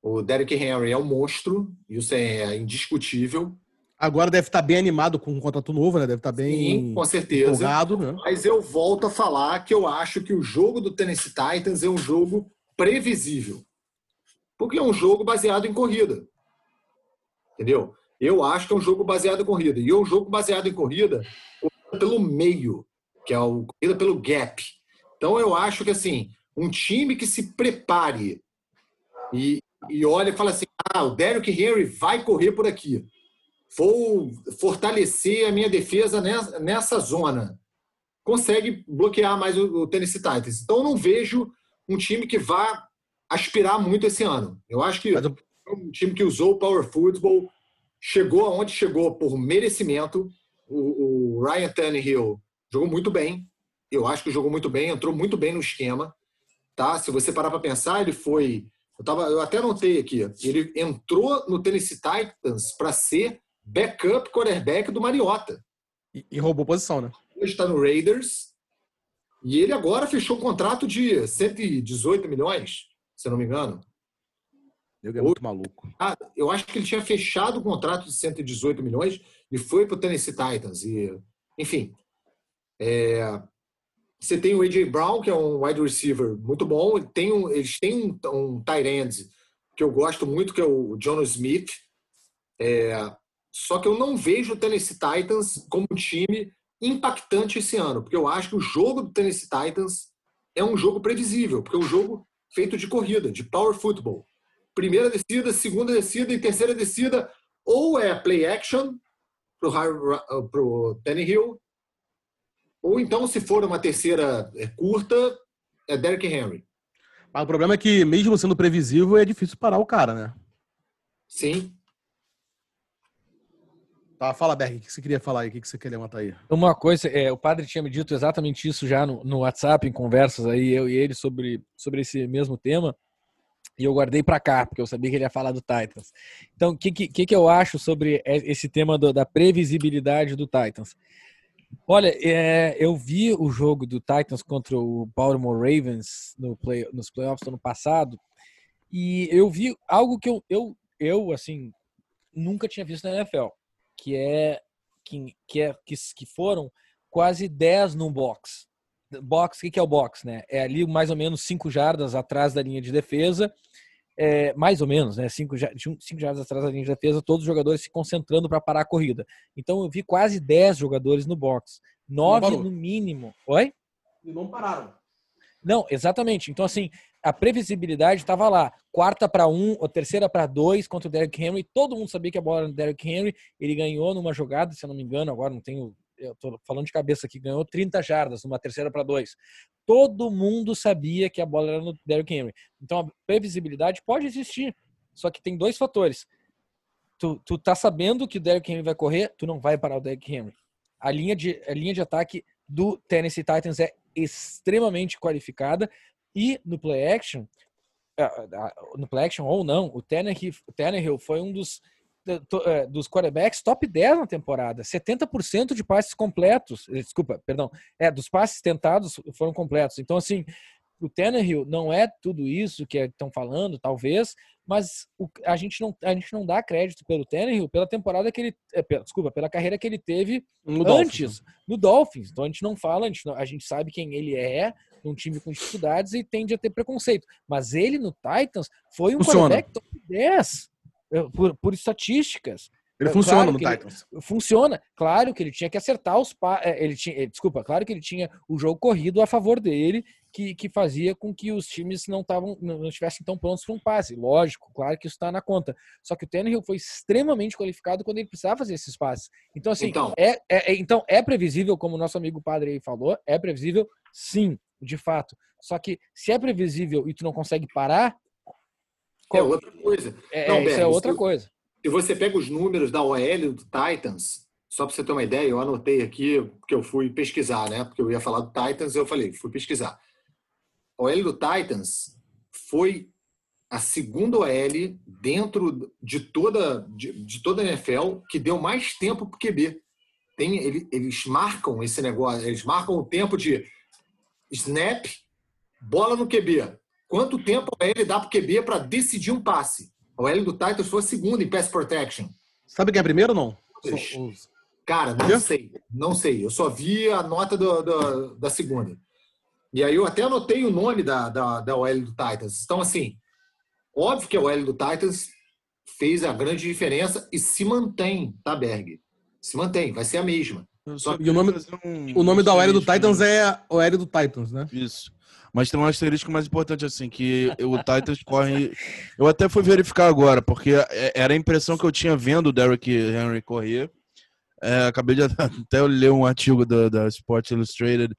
O Derrick Henry é um monstro, isso é indiscutível. Agora deve estar bem animado com um contrato novo, né? Deve estar bem Sim, com certeza. empolgado, né? Mas eu volto a falar que eu acho que o jogo do Tennessee Titans é um jogo previsível. Porque é um jogo baseado em corrida. Entendeu? Eu acho que é um jogo baseado em corrida. E é um jogo baseado em corrida pelo meio, que é o corrida pelo gap. Então eu acho que assim, um time que se prepare e, e olha e fala assim: ah, o Derrick Henry vai correr por aqui. Vou fortalecer a minha defesa nessa, nessa zona consegue bloquear mais o, o Tennessee Titans. Então eu não vejo um time que vá aspirar muito esse ano. Eu acho que Mas o- um time que usou o Power Football, chegou aonde chegou por merecimento. O, o Ryan Tannehill jogou muito bem. Eu acho que jogou muito bem, entrou muito bem no esquema. Tá? Se você parar para pensar, ele foi. Eu, tava, eu até anotei aqui. Ele entrou no Tennessee Titans para ser backup quarterback do Mariota E, e roubou posição, né? hoje está no Raiders. E ele agora fechou um contrato de 118 milhões, se eu não me engano. Ele é muito maluco. Ah, eu acho que ele tinha fechado o contrato de 118 milhões e foi para o Tennessee Titans. E, enfim, é, você tem o A.J. Brown, que é um wide receiver muito bom. Ele tem um, eles têm um, um tight end que eu gosto muito, que é o Jonas Smith. É, só que eu não vejo o Tennessee Titans como um time impactante esse ano, porque eu acho que o jogo do Tennessee Titans é um jogo previsível, porque é um jogo feito de corrida, de power football. Primeira descida, segunda descida e terceira descida, ou é play action para o Tannehill, ou então, se for uma terceira é, curta, é Derrick Henry. Mas o problema é que, mesmo sendo previsível, é difícil parar o cara, né? Sim. Tá, fala, Berg, o que você queria falar aí? O que você queria matar aí? Uma coisa, é, o padre tinha me dito exatamente isso já no, no WhatsApp, em conversas aí, eu e ele, sobre, sobre esse mesmo tema. E eu guardei para cá, porque eu sabia que ele ia falar do Titans. Então, o que, que, que eu acho sobre esse tema do- da previsibilidade do Titans? Olha, é, eu vi o jogo do Titans contra o Baltimore Ravens no play, nos playoffs do ano passado e eu vi algo que eu, eu, eu assim, nunca tinha visto na NFL, que é que, que, é, que, que foram quase 10 no box. Box, o que, é o box, né? É ali mais ou menos 5 jardas atrás da linha de defesa, é, mais ou menos, né? 5 jardas atrás da linha de defesa, todos os jogadores se concentrando para parar a corrida. Então eu vi quase 10 jogadores no box. 9 parou. no mínimo. Oi? E não pararam. Não, exatamente. Então, assim, a previsibilidade estava lá. Quarta para um, ou terceira para dois contra o Derrick Henry. Todo mundo sabia que a bola era do Derrick Henry. Ele ganhou numa jogada, se eu não me engano, agora não tenho eu tô falando de cabeça aqui, ganhou 30 jardas, numa terceira para dois. Todo mundo sabia que a bola era no Derrick Henry. Então a previsibilidade pode existir. Só que tem dois fatores. Tu, tu tá sabendo que o Derrick Henry vai correr, tu não vai parar o Derrick Henry. A linha de, a linha de ataque do Tennessee Titans é extremamente qualificada e no play action, no play action ou não, o Tannehill, o Tannehill foi um dos dos quarterbacks top 10 na temporada, 70% de passes completos, eh, desculpa, perdão, é, dos passes tentados foram completos. Então, assim, o Tannehill não é tudo isso que estão falando, talvez, mas o, a, gente não, a gente não dá crédito pelo Tannehill pela temporada que ele, é, pela, desculpa, pela carreira que ele teve no antes, Dolphins. no Dolphins. Então a gente não fala, a gente, não, a gente sabe quem ele é, num time com dificuldades e tende a ter preconceito. Mas ele no Titans foi um Funciona. quarterback top 10 por, por estatísticas. Ele É, funciona claro no Titans. Funciona. Claro que ele tinha que acertar os pa... eh, ele tinha, eh, desculpa, claro que ele tinha o jogo corrido a favor dele, que, que fazia com que os times não estavam não não estivessem tão prontos para um passe. Lógico, claro que isso está na conta. Só que o Tannehill foi extremamente qualificado quando ele precisava fazer esses passes. Então assim, Então. é, é- é- então é previsível, como o nosso amigo padre aí falou, é previsível, sim, de fato. Só que se é previsível e tu não consegue parar, É outra coisa. é, Não, é- isso é Berg, outra isso- coisa. Se você pega os números da OL do Titans, só para você ter uma ideia, eu anotei aqui, porque eu fui pesquisar, né? Porque eu ia falar do Titans, eu falei, fui pesquisar. A OL do Titans foi a segunda OL dentro de toda, de, de toda a NFL que deu mais tempo para o QB. Tem, ele- eles marcam esse negócio, eles marcam o tempo de snap, bola no QB. Quanto tempo a OL dá para o QB para decidir um passe? A OL do Titans foi a segunda em pass protection. Sabe quem é primeiro ou não? Cara, não sei. Não sei. Eu só vi a nota do- do- da segunda. E aí eu até anotei o nome da, da, da OL do Titans. Então, assim, óbvio que a OL do Titans fez a grande diferença e se mantém, tá, Berg? Se mantém, vai ser a mesma. Só- E o nome- um O nome da OL do Titans é OL do Titans, né? Isso. Mas tem um asterisco mais importante, assim, que o Titans corre. Eu até fui verificar agora, porque é- era a impressão que eu tinha vendo o Derrick Henry correr. É, acabei de *laughs* até ler um artigo da, da Sports Illustrated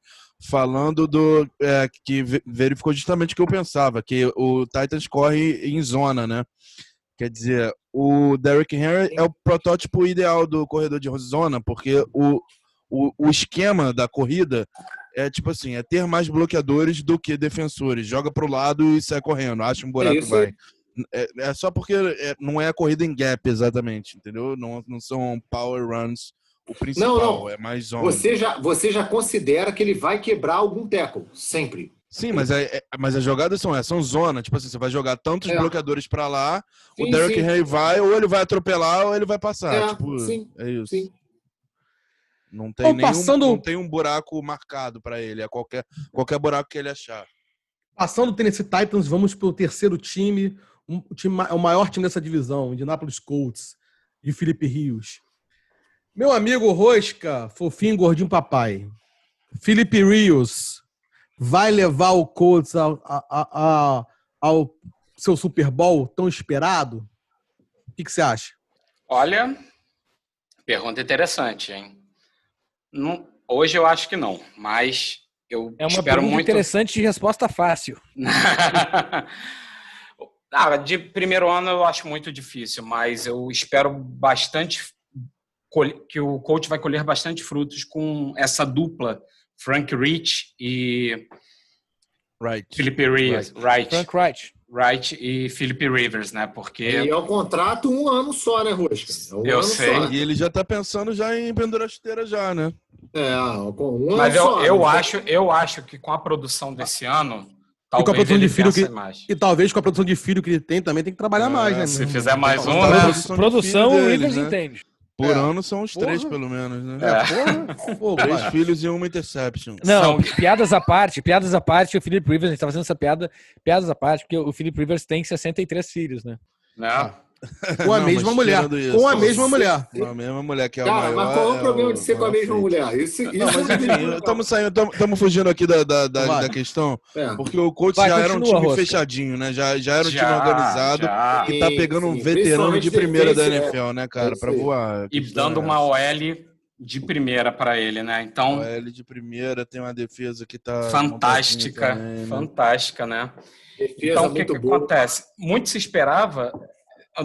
falando do é, que ve- verificou justamente o que eu pensava, que o Titans corre em zona, né? Quer dizer, o Derrick Henry é o protótipo ideal do corredor de zona, porque o, o, o esquema da corrida é tipo assim, é ter mais bloqueadores do que defensores. Joga pro lado e sai correndo, acha um buraco vai. É, é só porque é- não é a corrida em gap exatamente, entendeu? Não, não são power runs o principal, não. é mais zona. Você já, você já considera que ele vai quebrar algum tackle, sempre. Sim, mas, é, é- mas as jogadas são essas, são zona. Tipo assim, você vai jogar tantos É. bloqueadores pra lá, o Sim, Derrick sim. Henry vai, ou ele vai atropelar, ou ele vai passar. É, tipo, sim, é isso. sim. Não tem, Bom, nenhum, passando- não tem um buraco marcado pra ele, é qualquer, qualquer buraco que ele achar. Passando o Tennessee Titans, vamos para o terceiro time, um, o time, é o maior time dessa divisão, Indianapolis Colts, de Felipe Rios. Meu amigo Rosca, fofinho, gordinho papai. Felipe Rios vai levar o Colts ao, a- a- a- ao seu Super Bowl tão esperado? O que, que você acha? Olha, pergunta interessante, hein? Não- hoje eu acho que não, mas eu É uma espero pergunta muito. interessante de resposta fácil. *laughs* ah, de primeiro ano eu acho muito difícil, mas eu espero bastante que o coach vai colher bastante frutos com essa dupla, Frank Rich e Right. Felipe Rivers, Wright, Frank Wright. Wright e Felipe Rivers, né? Porque E é um contrato um ano só, né, Rosca? É um Eu ano sei. só. E ele já tá pensando já em pendurar a chuteira já, né? É, com um ano Mas eu, só. eu né? acho, eu acho que com a produção desse ano, talvez produção de ele filho que- mais. E talvez com a produção de filho que ele tem também tem que trabalhar É, mais, né? Se fizer mais Então, um, tá né? Produção, Produção Rivers né? entende. Por É. ano são uns três, Porra. pelo menos, né? É, porra, *laughs* pô, Três filhos e uma interception. Não, São- *laughs* piadas à parte, piadas à parte, o Philip Rivers, a gente tá fazendo essa piada, piadas à parte, porque o Philip Rivers tem 63 filhos, né? né? *laughs* Com a Não, mesma mulher. isso, Com a você- mesma mulher. Com a mesma mulher que é Cara, maior. mas qual é o é problema de ser com a mesma mulher? Isso, isso Não, mas enfim, estamos saindo, estamos fugindo aqui da, da, da, da questão, É. porque o coach Vai, já era um time Rosca. fechadinho, né? Já, já era um time Já, organizado já. que tá Sim, pegando um sim. veterano de primeira da NFL, né, cara? aí. voar. E dando é uma. OL de primeira para ele, né? Então, O L de primeira tem uma defesa que tá. fantástica, também, né? fantástica, né? Defesa Então, o que, que boa. acontece? Muito se esperava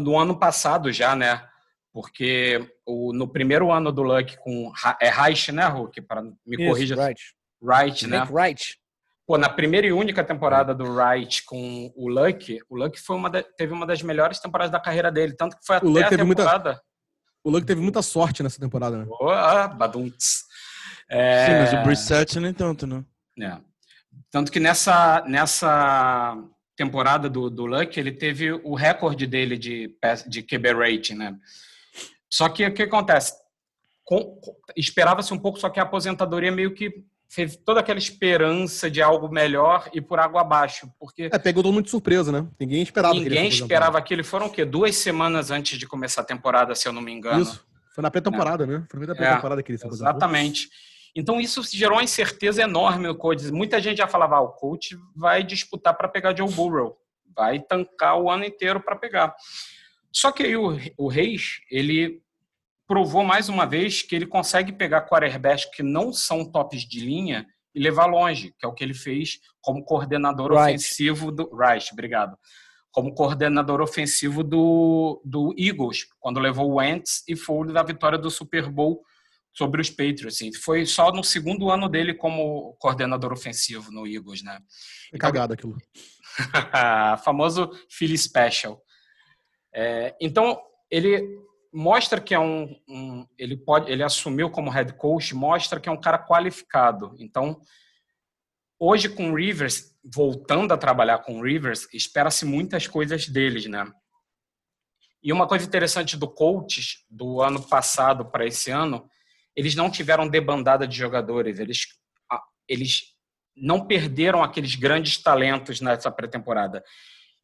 do ano passado já, né? Porque o, no primeiro ano do Luck com é Reich, né, Hulk? Para me Isso, corrija, right. Wright, né? Right. Pô, na primeira e única temporada do Wright com o Luck, o Luck foi uma da- teve uma das melhores temporadas da carreira dele, tanto que foi até Luck a teve muita- temporada. O Luck teve muita sorte nessa temporada, né? Boa, badunts. É, Sim, mas o Brissett nem tanto, né? É. Tanto que nessa, nessa temporada do, do Luck, ele teve o recorde dele de, de QB rating, né? Só que o que acontece? Esperava-se um pouco, só que a aposentadoria meio que fez toda aquela esperança de algo melhor e por água abaixo, porque É, pegou todo mundo de surpresa, né? Ninguém esperava que ele ninguém esperava aquilo. Foram o quê? Duas semanas antes de começar a temporada, se eu não me engano. Isso. Foi na pré-temporada, né? Foi na É, pré-temporada que ele se aposentou. Exatamente. Então isso gerou uma incerteza enorme no coach. Muita gente já falava, ah, o coach vai disputar para pegar Joe Burrow, vai tancar o ano inteiro para pegar. Só que aí o, o Reis, ele provou mais uma vez que ele consegue pegar quarterbacks que não são tops de linha e levar longe, que é o que ele fez como coordenador ofensivo do Rice, obrigado. Como coordenador ofensivo do, do Eagles, quando levou o Wentz e foi da vitória do Super Bowl sobre os Patriots. assim. Foi só no segundo ano dele como coordenador ofensivo no Eagles, né? É cagada aquilo. *laughs* famoso Philly Special. É, então ele mostra que é um, um- ele pode ele assumiu como head coach mostra que é um cara qualificado. Então hoje com o Rivers voltando a trabalhar com o Rivers espera-se muitas coisas deles, né? E uma coisa interessante do coach do ano passado para esse ano, eles não tiveram debandada de jogadores, eles eles não perderam aqueles grandes talentos nessa pré-temporada.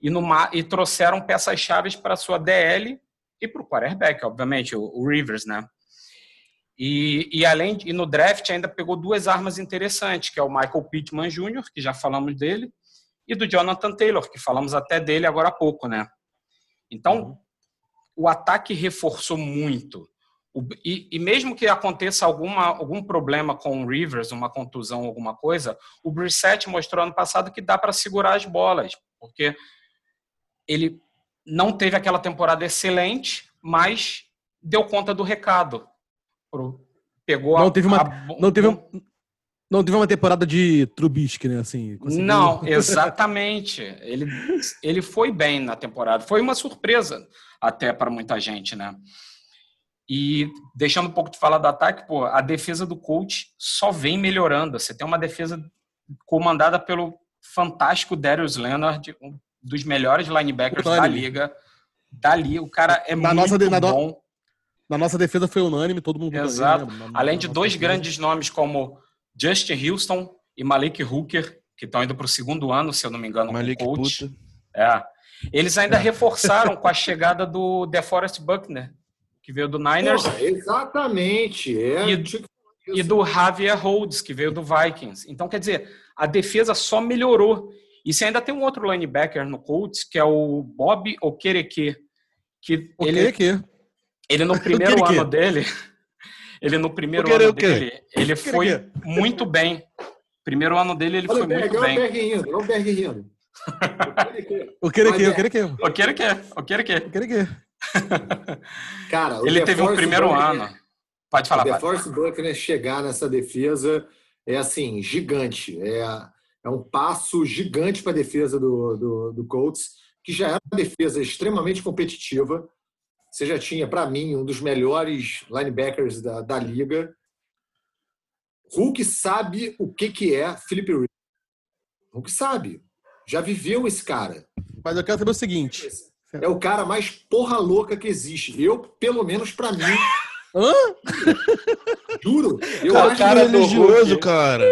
E, e trouxeram peças-chave para a sua DL e para o quarterback, obviamente, o, o Rivers, né? E, e além e no draft ainda pegou duas armas interessantes, que é o Michael Pittman Jr., que já falamos dele, e do Jonathan Taylor, que falamos até dele agora há pouco, né? Então, o ataque reforçou muito. E, e mesmo que aconteça alguma, algum problema com o Rivers, uma contusão, alguma coisa, o Brissett mostrou ano passado que dá para segurar as bolas, porque ele não teve aquela temporada excelente, mas deu conta do recado. Pegou Não a- teve uma- a- Não teve, um- não teve uma temporada de Trubisky, né? Assim, conseguiu- Não, *laughs* exatamente. Ele, ele foi bem na temporada. Foi uma surpresa até para muita gente, né? E deixando um pouco de falar do ataque, pô, a defesa do coach só vem melhorando. Você tem uma defesa comandada pelo fantástico Darius Leonard, um dos melhores linebackers da liga. Dali, o cara é Na muito nossa de- na bom. Na nossa defesa foi unânime, todo mundo. Exato. né? Na- Além na de dois defesa. grandes nomes como Justin Houston e Malik Hooker, que estão indo para o segundo ano, se eu não me engano, Malik como coach. puta. É. Eles ainda reforçaram com a chegada do *laughs* DeForest Buckner, que veio do Niners, Porra, exatamente. É, E- e do Javier Rhodes, que veio do Vikings. Então, quer dizer, a defesa só melhorou. E você ainda tem um outro linebacker no Colts, que é o Bob Okereke, que O ele, *laughs* ele no primeiro Okereke. ano dele, ele no primeiro Okereke ano o dele, ele foi Okereke. muito bem. Primeiro ano dele, ele Olha foi o muito olha o bem. Berg rindo, olha o Berg rindo. *laughs* O que que? Mas O que que? Okereke, Okereke. Cara, Ele teve um primeiro Buckner- ano. Pode falar, o Fábio. DeForest Buckner chegar nessa defesa é assim, gigante. É, é um passo gigante para a defesa do, do, do Colts, que já era uma defesa extremamente competitiva. Você já tinha, para mim, um dos melhores linebackers da, da liga. Hulk sabe o que, que é Philip Rivers. Hulk sabe. Já viveu esse cara. Mas eu quero saber o seguinte. É o cara mais porra louca que existe. Eu, pelo menos para mim. *laughs* Hã? Juro. Eu Cara, acho cara que religioso, cara.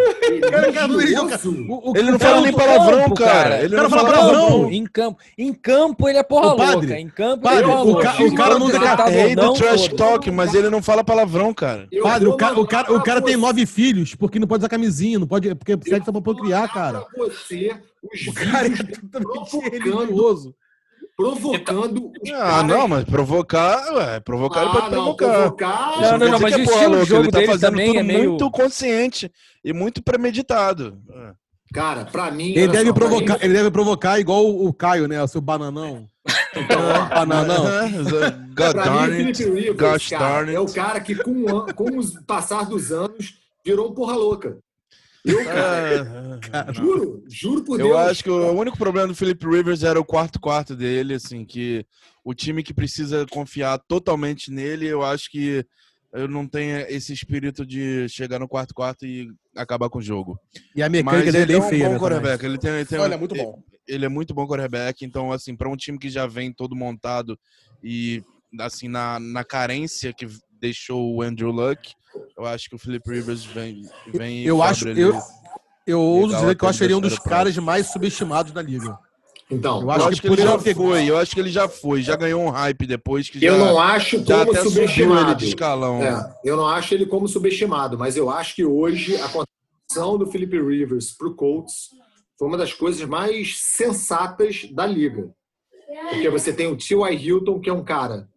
Cara, cara, religioso. O- o- Ele não fala nem palavrão, campo, cara. cara. Ele O cara não fala palavrão. Em campo, em campo ele é porra padre, louca. Em campo padre, ele é porra o ca- o cara não tá Rei do trash todo. talk, mas ele não fala palavrão, cara. Eu Padre, o cara, o cara, o cara tem pra nove filhos porque não pode usar camisinha, não pode, porque precisa pra você- procriar, cara. Pra você, os O cara é totalmente religioso. Provocando Ah, caras. não, mas provocar, ué, provocar ele Ah, pode não, provocar. provocar. Não, não, não, mas o é porra estilo jogo ele tá fazendo também tudo é meio- muito consciente e muito premeditado. É. Cara, pra mim. Ele deve, só, pra provocar, mim- ele deve provocar igual o o Caio, né? O seu bananão. bananão. God Pra darn mim, o it. Felipe Rivers, cara, darn it. é o cara que, com, o an- com os passar dos anos, virou um porra louca. Eu, cara, É, juro, juro por Eu Deus. acho que o único problema do Philip Rivers era o quarto quarto dele, assim, que o time que precisa confiar totalmente nele, eu acho que eu não tenho esse espírito de chegar no quarto quarto e acabar com o jogo. E a mecânica Mas dele é ele é bem um feia, bom né? quarterback. Ele tem, ele tem Olha, é muito bom. Ele é muito bom quarterback, então assim, para um time que já vem todo montado e assim na, na carência que deixou o Andrew Luck, eu acho que o Philip Rivers vem vem Eu acho- eu- Eu ouso dizer que eu acho que ele é um dos caras mais subestimados da liga. Então, Eu Eu acho acho, que que, ele já ter- foi, eu acho que ele já foi, já ganhou um hype depois que eu já, não acho já como ele subestimado. de escalão. É, eu não acho ele como subestimado, mas eu acho que hoje a contratação do Felipe Rivers para o Colts foi uma das coisas mais sensatas da liga. Porque você tem o T.Y. Hilton, que é um cara.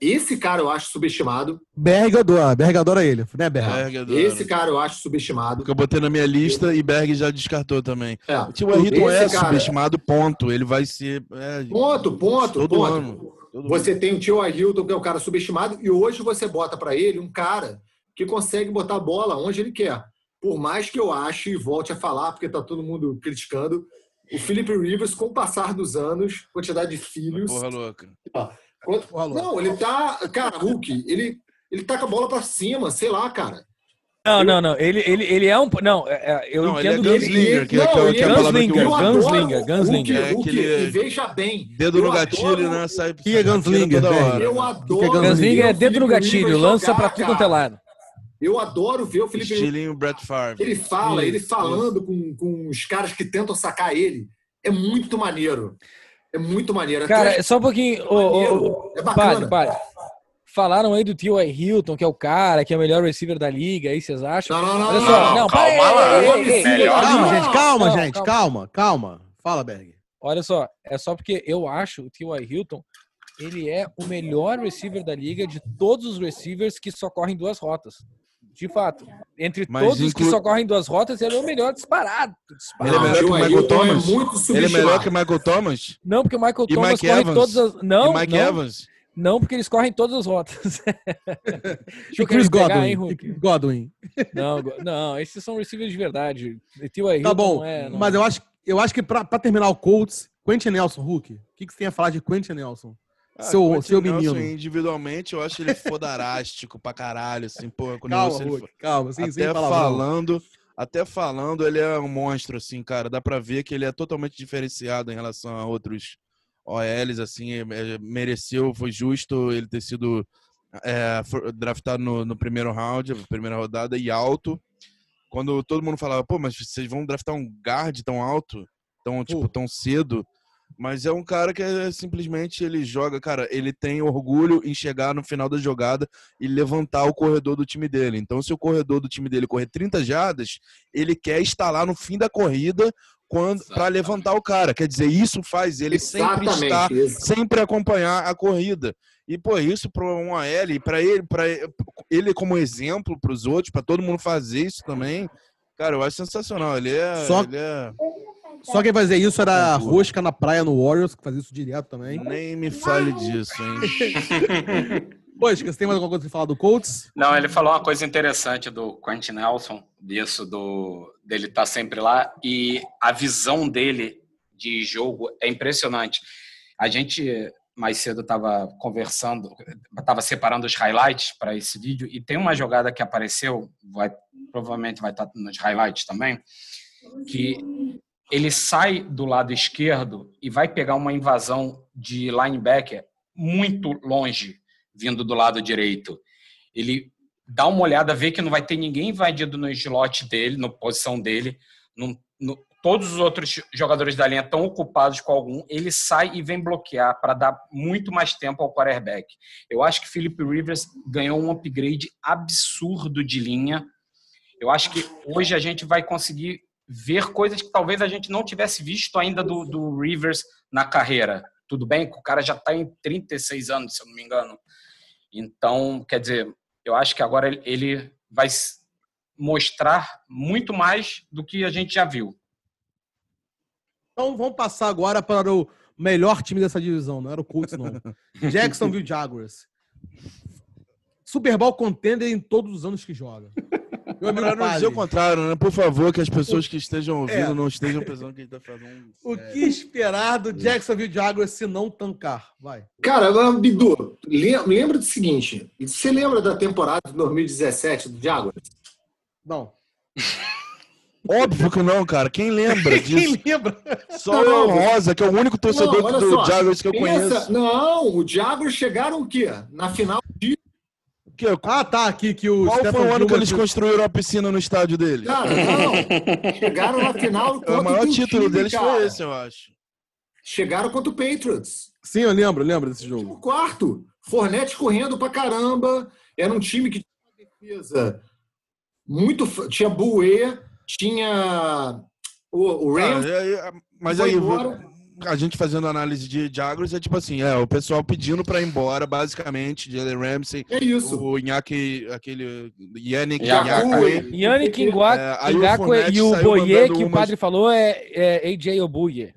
Esse cara eu acho subestimado. Berg adora, Berg adora ele, né, Berg? Berg adora. Esse cara eu acho subestimado. Porque eu botei na minha lista e Berg já descartou também. É. O Tio Hilton é cara- subestimado, ponto. Ele vai ser. é, Ponto, ponto, todo ponto. ano. Todo Você tem o Tio Hilton, que é um cara subestimado, e hoje você bota para ele um cara que consegue botar a bola onde ele quer. Por mais que eu ache, e volte a falar, porque tá todo mundo criticando, o Felipe Rivers, com o passar dos anos, quantidade de filhos. Porra louca. quant- Não, ele tá. Cara, Hulk, ele, ele tá com a bola para cima, sei lá, cara. Não, não, não. Ele, ele, ele é um. Não, é- é, eu Não, ele é entendo gunslinger, que, Não, que, é- que é a ele- palavra que Gunslinger, eu Gunslinger, Gunslinger. Hulk, É aquele- e veja bem. Dedo eu no gatilho, adoro- né? Sai, Que é gunslinger, toda hora. Eu é adoro. Gunslinger é dedo no gatilho, lança jogar, pra tudo quanto é lado. Eu adoro ver o Felipe Estilinho Brett Favre. Ele fala, ele falando com, com os caras que tentam sacar ele. É muito maneiro. É muito maneiro. Até Cara, só um pouquinho. ô, ô, ô, é bacana. Pare, pare. Falaram aí do T.Y. Hilton, que é o cara, que é o melhor receiver da liga, aí vocês acham? Não, não, não. Olha não, só, não. não, calma lá. ei, ei, ei, Melhor ei, Calma, gente, calma, não, gente, calma, calma. Fala, Berg. Olha só, é só porque eu acho o T.Y. Hilton, ele é o melhor receiver da liga de todos os receivers que só correm duas rotas. De fato, entre Mas todos os que inclu- só correm duas rotas, ele é o melhor disparado. disparado. Ele é melhor que o Tio Michael é Thomas? Ele é melhor que o Michael Thomas? Não, porque o Michael E Thomas Mike corre Evans? todas as. Não, e Mike não, Evans? não, porque eles correm todas as rotas. *laughs* E Chris pegar, Godwin. Chris Godwin. Não, não, esses são receivers de verdade. Hilton Tá bom, não é, não- mas eu acho, eu acho que pra, pra terminar o Colts, Quentin Nelson, Hulk, o que, que você tem a falar de Quentin Nelson? Seu, Quentin seu Nelson, menino. individualmente, eu acho ele fodarástico pra caralho, assim, porra. Quando Calma, ele Hulk, calma, sem, sem até palavrão. falando, até falando, ele é um monstro, assim, cara. Dá pra ver que ele é totalmente diferenciado em relação a outros OLs, assim, é- é- mereceu, foi justo ele ter sido é, draftado no, no primeiro round, primeira rodada, e alto. Quando todo mundo falava, pô, mas vocês vão draftar um guard tão alto, tão, tipo, Pô. tão cedo. Mas é um cara que é, simplesmente ele joga, cara, ele tem orgulho em chegar no final da jogada e levantar o corredor do time dele. Então, se o corredor do time dele correr 30 jardas, ele quer estar lá no fim da corrida quando para Exatamente. levantar o cara. Quer dizer, isso faz ele sempre estar, Exatamente. Ex- sempre acompanhar a corrida. E pô, isso para um AL, para ele, para ele como exemplo para os outros, para todo mundo fazer isso também. Cara, eu acho sensacional. Ele é, Só- ele é... Só quem fazia isso era. Rosca na praia no Warriors, que fazia isso direto também. nem me fale disso, hein? *laughs* Pois, você tem mais alguma coisa pra falar do Colts? Não, ele falou uma coisa interessante do Quentin Nelson, disso do dele estar sempre lá e a visão dele de jogo é impressionante. A gente mais cedo estava conversando, estava separando os highlights para esse vídeo e tem uma jogada que apareceu, vai provavelmente vai estar nos highlights também, que ele sai do lado esquerdo e vai pegar uma invasão de linebacker muito longe vindo do lado direito. Ele dá uma olhada, vê que não vai ter ninguém invadido no slot dele, na posição dele. Não- no- todos os outros jogadores da linha estão ocupados com algum. Ele sai e vem bloquear para dar muito mais tempo ao quarterback. Eu acho que Philip Rivers ganhou um upgrade absurdo de linha. Eu acho que hoje a gente vai conseguir ver coisas que talvez a gente não tivesse visto ainda do, do Rivers na carreira. Tudo bem que o cara já está em 36 anos, se eu não me engano. Então, quer dizer, eu acho que agora ele vai mostrar muito mais do que a gente já viu. Então vamos passar agora para o melhor time dessa divisão, não era o Colts, não. *laughs* Jacksonville Jaguars. Super Bowl contender em todos os anos que joga. Meu amigo não dizer o contrário, né? Por favor, que as pessoas que estejam ouvindo É. não estejam pensando que a gente tá falando. O que esperar do Jacksonville Jaguars se não tancar? Vai. Cara, mas, Bidu, lem- lembra do seguinte: você lembra da temporada de 2017 do Jaguars? Não. *laughs* Óbvio que não, cara. Quem lembra disso? Quem lembra? Só Não, o Rosa, que é o único torcedor Não, do só, Jaguars que eu Pensa- conheço. Não, o Jaguars chegaram o quê? Na final de. Que- Ah, tá, aqui que o Qual foi Stephen o ano que eles construíram a piscina no estádio deles? Cara, não. Chegaram na final *laughs* O contra maior título time, deles cara. foi esse, eu acho. Chegaram contra o Patriots. Sim, eu lembro, lembro desse No jogo. quarto. Fornette correndo pra caramba. Era um time que tinha uma defesa muito. Tinha Buê, tinha o, o Ah, Rams. e aí, mas foi aí, embora. A gente fazendo análise de Jaguars é tipo assim, é, o pessoal pedindo pra ir embora, basicamente, Jalen Ramsey, É isso. o Inaki, aquele Yannick. Yannick É, aí o Ngakwe e o Boye, que o umas- padre falou, é, é AJ Obuye.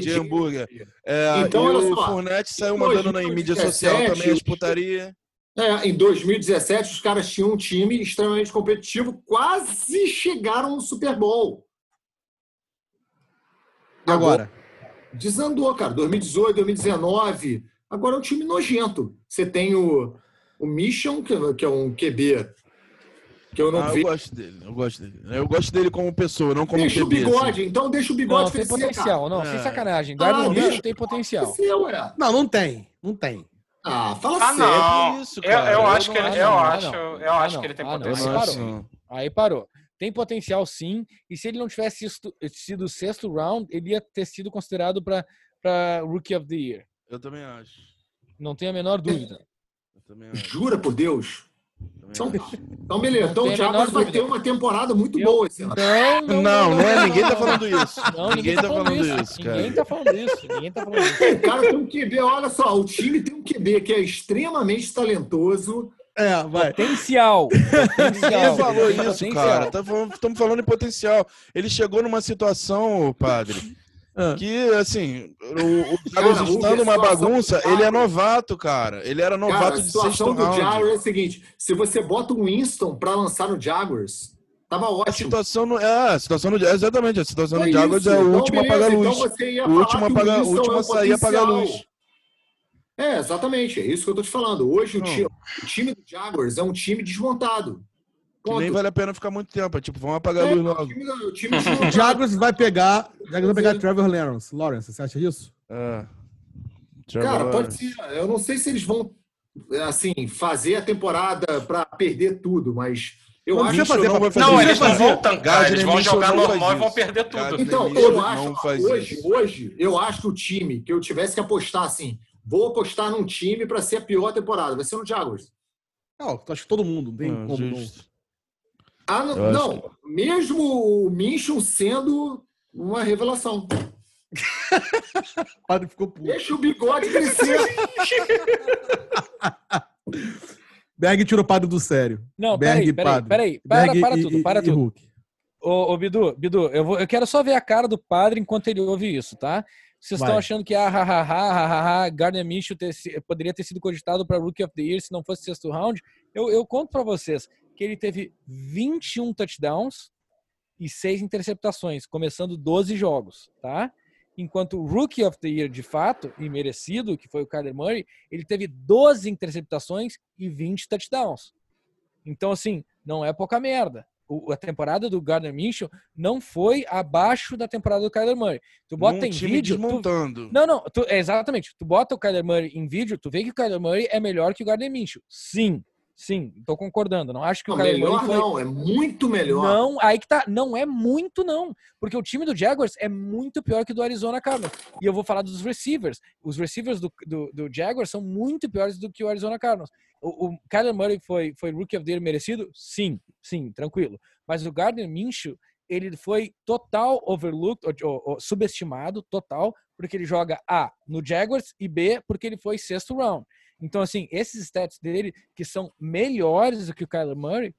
De hambúrguer. É, Então, e olha o só, Fournette saiu em mandando na mídia 2017, social também as putaria. É, em 2017, os caras tinham um time extremamente competitivo, quase chegaram no Super Bowl. E agora? Desandou, cara. 2018, 2019. Agora é um time nojento. Você tem o, o Mission, que, que é um QB, que eu não Ah, eu vi. gosto dele, eu gosto dele. Eu gosto dele como pessoa, não como Deixa o QB, assim. bigode, então deixa o bigode Não, tem potencial. Não, É. sem sacanagem. Ah, Gardner deixa- Minshew tem potencial. Não, não tem. Não tem. Ah, fala Ah, sério. não. isso, eu, cara. eu Eu acho que ele, eu acho, eu Ah, acho que ele tem Ah, não. Eu potencial. não parou. acho, não. Aí parou. Tem potencial sim, e se ele não tivesse sido- sexto round, ele ia ter sido considerado para Rookie of the Year. Eu também acho. Não tenho a menor dúvida. Eu também acho. Jura por Deus? Então, então beleza. Então Não o menor vai ter uma temporada muito Eu- boa esse ano. Não, Não, não é, ninguém tá falando isso. Não, ninguém, tá, falando, isso. cara. Ninguém tá falando isso. Ninguém tá falando *laughs* isso. O cara tem um QB, olha só, o time tem um QB que é extremamente talentoso. É, vai. Potencial. Potencial. Quem falou isso, potencial. cara? Estamos falando em potencial. Ele chegou numa situação, padre, Ah. que, assim, o, o Jaguars *laughs* Cara, estando a uma bagunça, do ele é novato, cara. Ele era Cara, novato a de sexto situação do round. Jaguars é a seguinte: se você bota um Winston pra lançar no Jaguars, tava A ótimo. situação no, é, a situação no, exatamente, a situação É no Jaguars isso. é o Então, último a beleza, apagar a luz. Então você ia o último a o apagar, o último é a sair a apagar a luz. É, exatamente, é isso que eu tô te falando. Hoje o, time, o time do Jaguars é um time desmontado. Que nem vale a pena ficar muito tempo. É tipo, vamos apagar a É, luz o logo. time, o time O. *laughs* Jaguars vai pegar. O Jaguars vai pegar Trevor Lawrence. Lawrence, você acha isso? É. Cara, pode ser. Eu não sei se eles vão assim fazer a temporada para perder tudo, mas eu Não acho Minshew fazer, não fazer Não, eles não vão Gardner eles vão jogar normal e vão perder tudo. Gardner Então, eu acho, hoje, isso. hoje, eu acho que o time que eu tivesse que apostar assim, vou apostar num time para ser a pior temporada, vai ser no Jaguars. Não, acho que todo mundo. Não tem Ah, como não. justo. Ah, não, Eu acho não, mesmo o Minchon sendo uma revelação. O *laughs* padre ficou puto. Deixa o bigode crescer. *laughs* Berg tira o padre do sério. Não, Berg peraí, e peraí, padre. peraí. Para, Berg para e- tudo, e- para e tudo. Hulk. Ô, ô, Bidu, Bidu, eu, vou, eu quero só ver a cara do padre enquanto ele ouve isso, tá? Vocês estão achando que ah, ha, ha, ha, ha, ha, Gardner Minshew ter poderia ter sido cogitado para Rookie of the Year se não fosse sexto round? Eu, eu conto para vocês que ele teve 21 touchdowns e 6 interceptações, começando 12 jogos, tá? Enquanto o Rookie of the Year, de fato, e merecido, que foi o Kyler Murray, ele teve 12 interceptações e 20 touchdowns. Então, assim, não é pouca merda. O- a temporada do Gardner Minshew não foi abaixo da temporada do Kyler Murray. Tu bota Num em vídeo. tu- desmontando. Não, não, tu- é, exatamente. Tu bota o Kyler Murray em vídeo, tu vê que o Kyler Murray é melhor que o Gardner Minshew. Sim, sim, tô concordando. Não acho que o Não, Kyler melhor foi. não, é muito melhor. Não, aí que tá. Não é muito, não. Porque o time do Jaguars é muito pior que o do Arizona Cardinals. E eu vou falar dos receivers. Os receivers do, do, do Jaguars são muito piores do que o Arizona Cardinals. O, o Kyler Murray foi, foi Rookie of the Year merecido? Sim, sim, tranquilo. Mas o Gardner Minshew, ele foi total overlooked, ou, ou, subestimado, total, porque ele joga A no Jaguars e B porque ele foi sexto round. Então, assim, esses stats dele, que são melhores do que o Kyler Murray,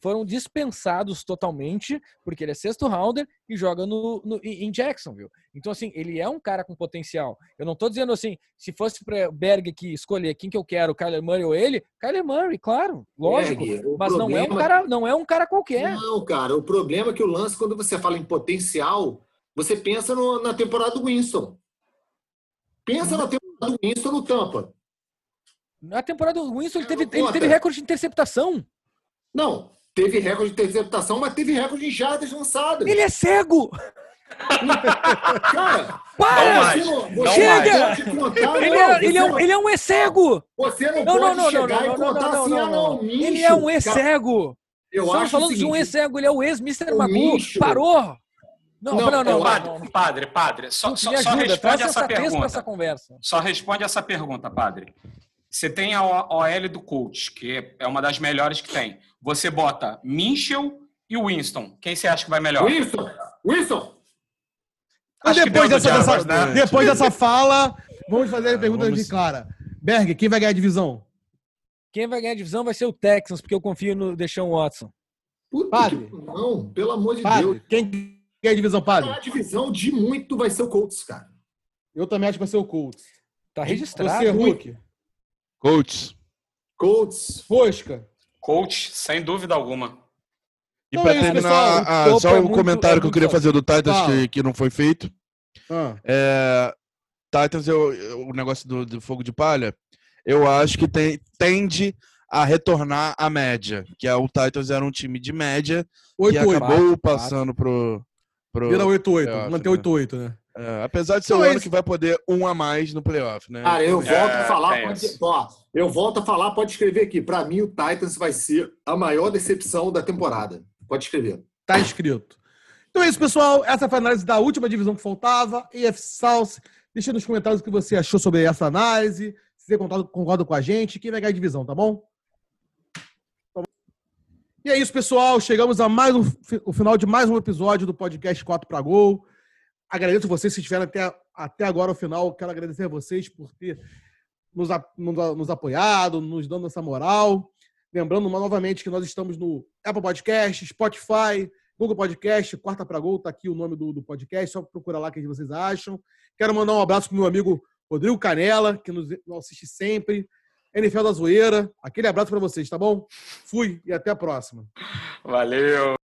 foram dispensados totalmente, porque ele é sexto rounder e joga no, no, em Jacksonville. Então, assim, ele é um cara com potencial. Eu não tô dizendo assim, se fosse para Berg aqui escolher quem que eu quero, Kyler Murray ou ele, Kyler Murray, claro, lógico. Berg, mas problema... não é um cara, não é um cara qualquer. Não, cara, o problema é que o lance, quando você fala em potencial, você pensa no, na temporada do Winston. Pensa na temporada do Winston no Tampa. Na temporada do Winston, ele teve, ele teve recorde de interceptação. Não, teve recorde de interceptação, mas teve recorde de jardas lançadas. Ele é cego! *laughs* Cara, para! Você não, Chega! Contar, ele, é, ele, é um, ele é um cego! Você não, não pode não, chegar e contar assim, ah, não, Ele é um cego! Estamos falando de um ex-cego, ele é o ex-Mr. Magoo. Parou! Não, não, não, não, padre, padre, padre, só, só, ajuda, só responde essa pergunta. Essa conversa. Só responde essa pergunta, padre. Você tem a OL do coach, que é uma das melhores que tem. Você bota Minchel e Winston. Quem você acha que vai melhor? Winston! Winston! Acho depois dessa, dessa né? depois dessa fala, vamos fazer a pergunta vamos... de Clara. Berg, quem vai ganhar a divisão? Quem vai ganhar a divisão vai ser o Texans, porque eu confio no Deshaun Watson. Puta padre. Que... Não, pelo amor de padre. Deus. Quem ganha a divisão, padre? A divisão de muito vai ser o Colts, cara. Eu também acho que vai ser o Colts. Tá registrado. Você, Hulk. Colts. Colts. Fosca. Colts, sem dúvida alguma. E para é terminar, ah, só é um muito, comentário é que eu queria fazer do Titans que, que não foi feito. Ah. É, Titans, eu, o negócio do, do, fogo de palha, eu acho que tem, tende a retornar à média. Que é, o Titans era um time de média 8, que 8, acabou 8, passando 8. pro, pro. Vira 8-8, manter 8-8, né? É, apesar de ser então, um ano que vai poder um a mais no playoff, né? Cara, eu volto é, a falar, é pode, ó, eu volto a falar, pode escrever aqui. Para mim, o Titans vai ser a maior decepção da temporada. Pode escrever. Tá escrito. Então é isso, pessoal. Essa foi a análise da última divisão que faltava, EF South. Deixa nos comentários o que você achou sobre essa análise. Se você concorda com a gente, quem vai ganhar a divisão, tá bom? E é isso, pessoal. Chegamos a mais um, o final de mais um episódio do podcast 4 para Gol. Agradeço vocês que estiveram até, até agora o final. Quero agradecer a vocês por ter nos, nos, nos apoiado, nos dando essa moral. Lembrando novamente que nós estamos no Apple Podcast, Spotify, Google Podcast, Quarta para Gol, tá aqui o nome do, do podcast, só procura lá o que vocês acham. Quero mandar um abraço pro meu amigo Rodrigo Canela, que nos, nos assiste sempre. NFL da Zoeira, aquele abraço para vocês, tá bom? Fui e até a próxima. Valeu!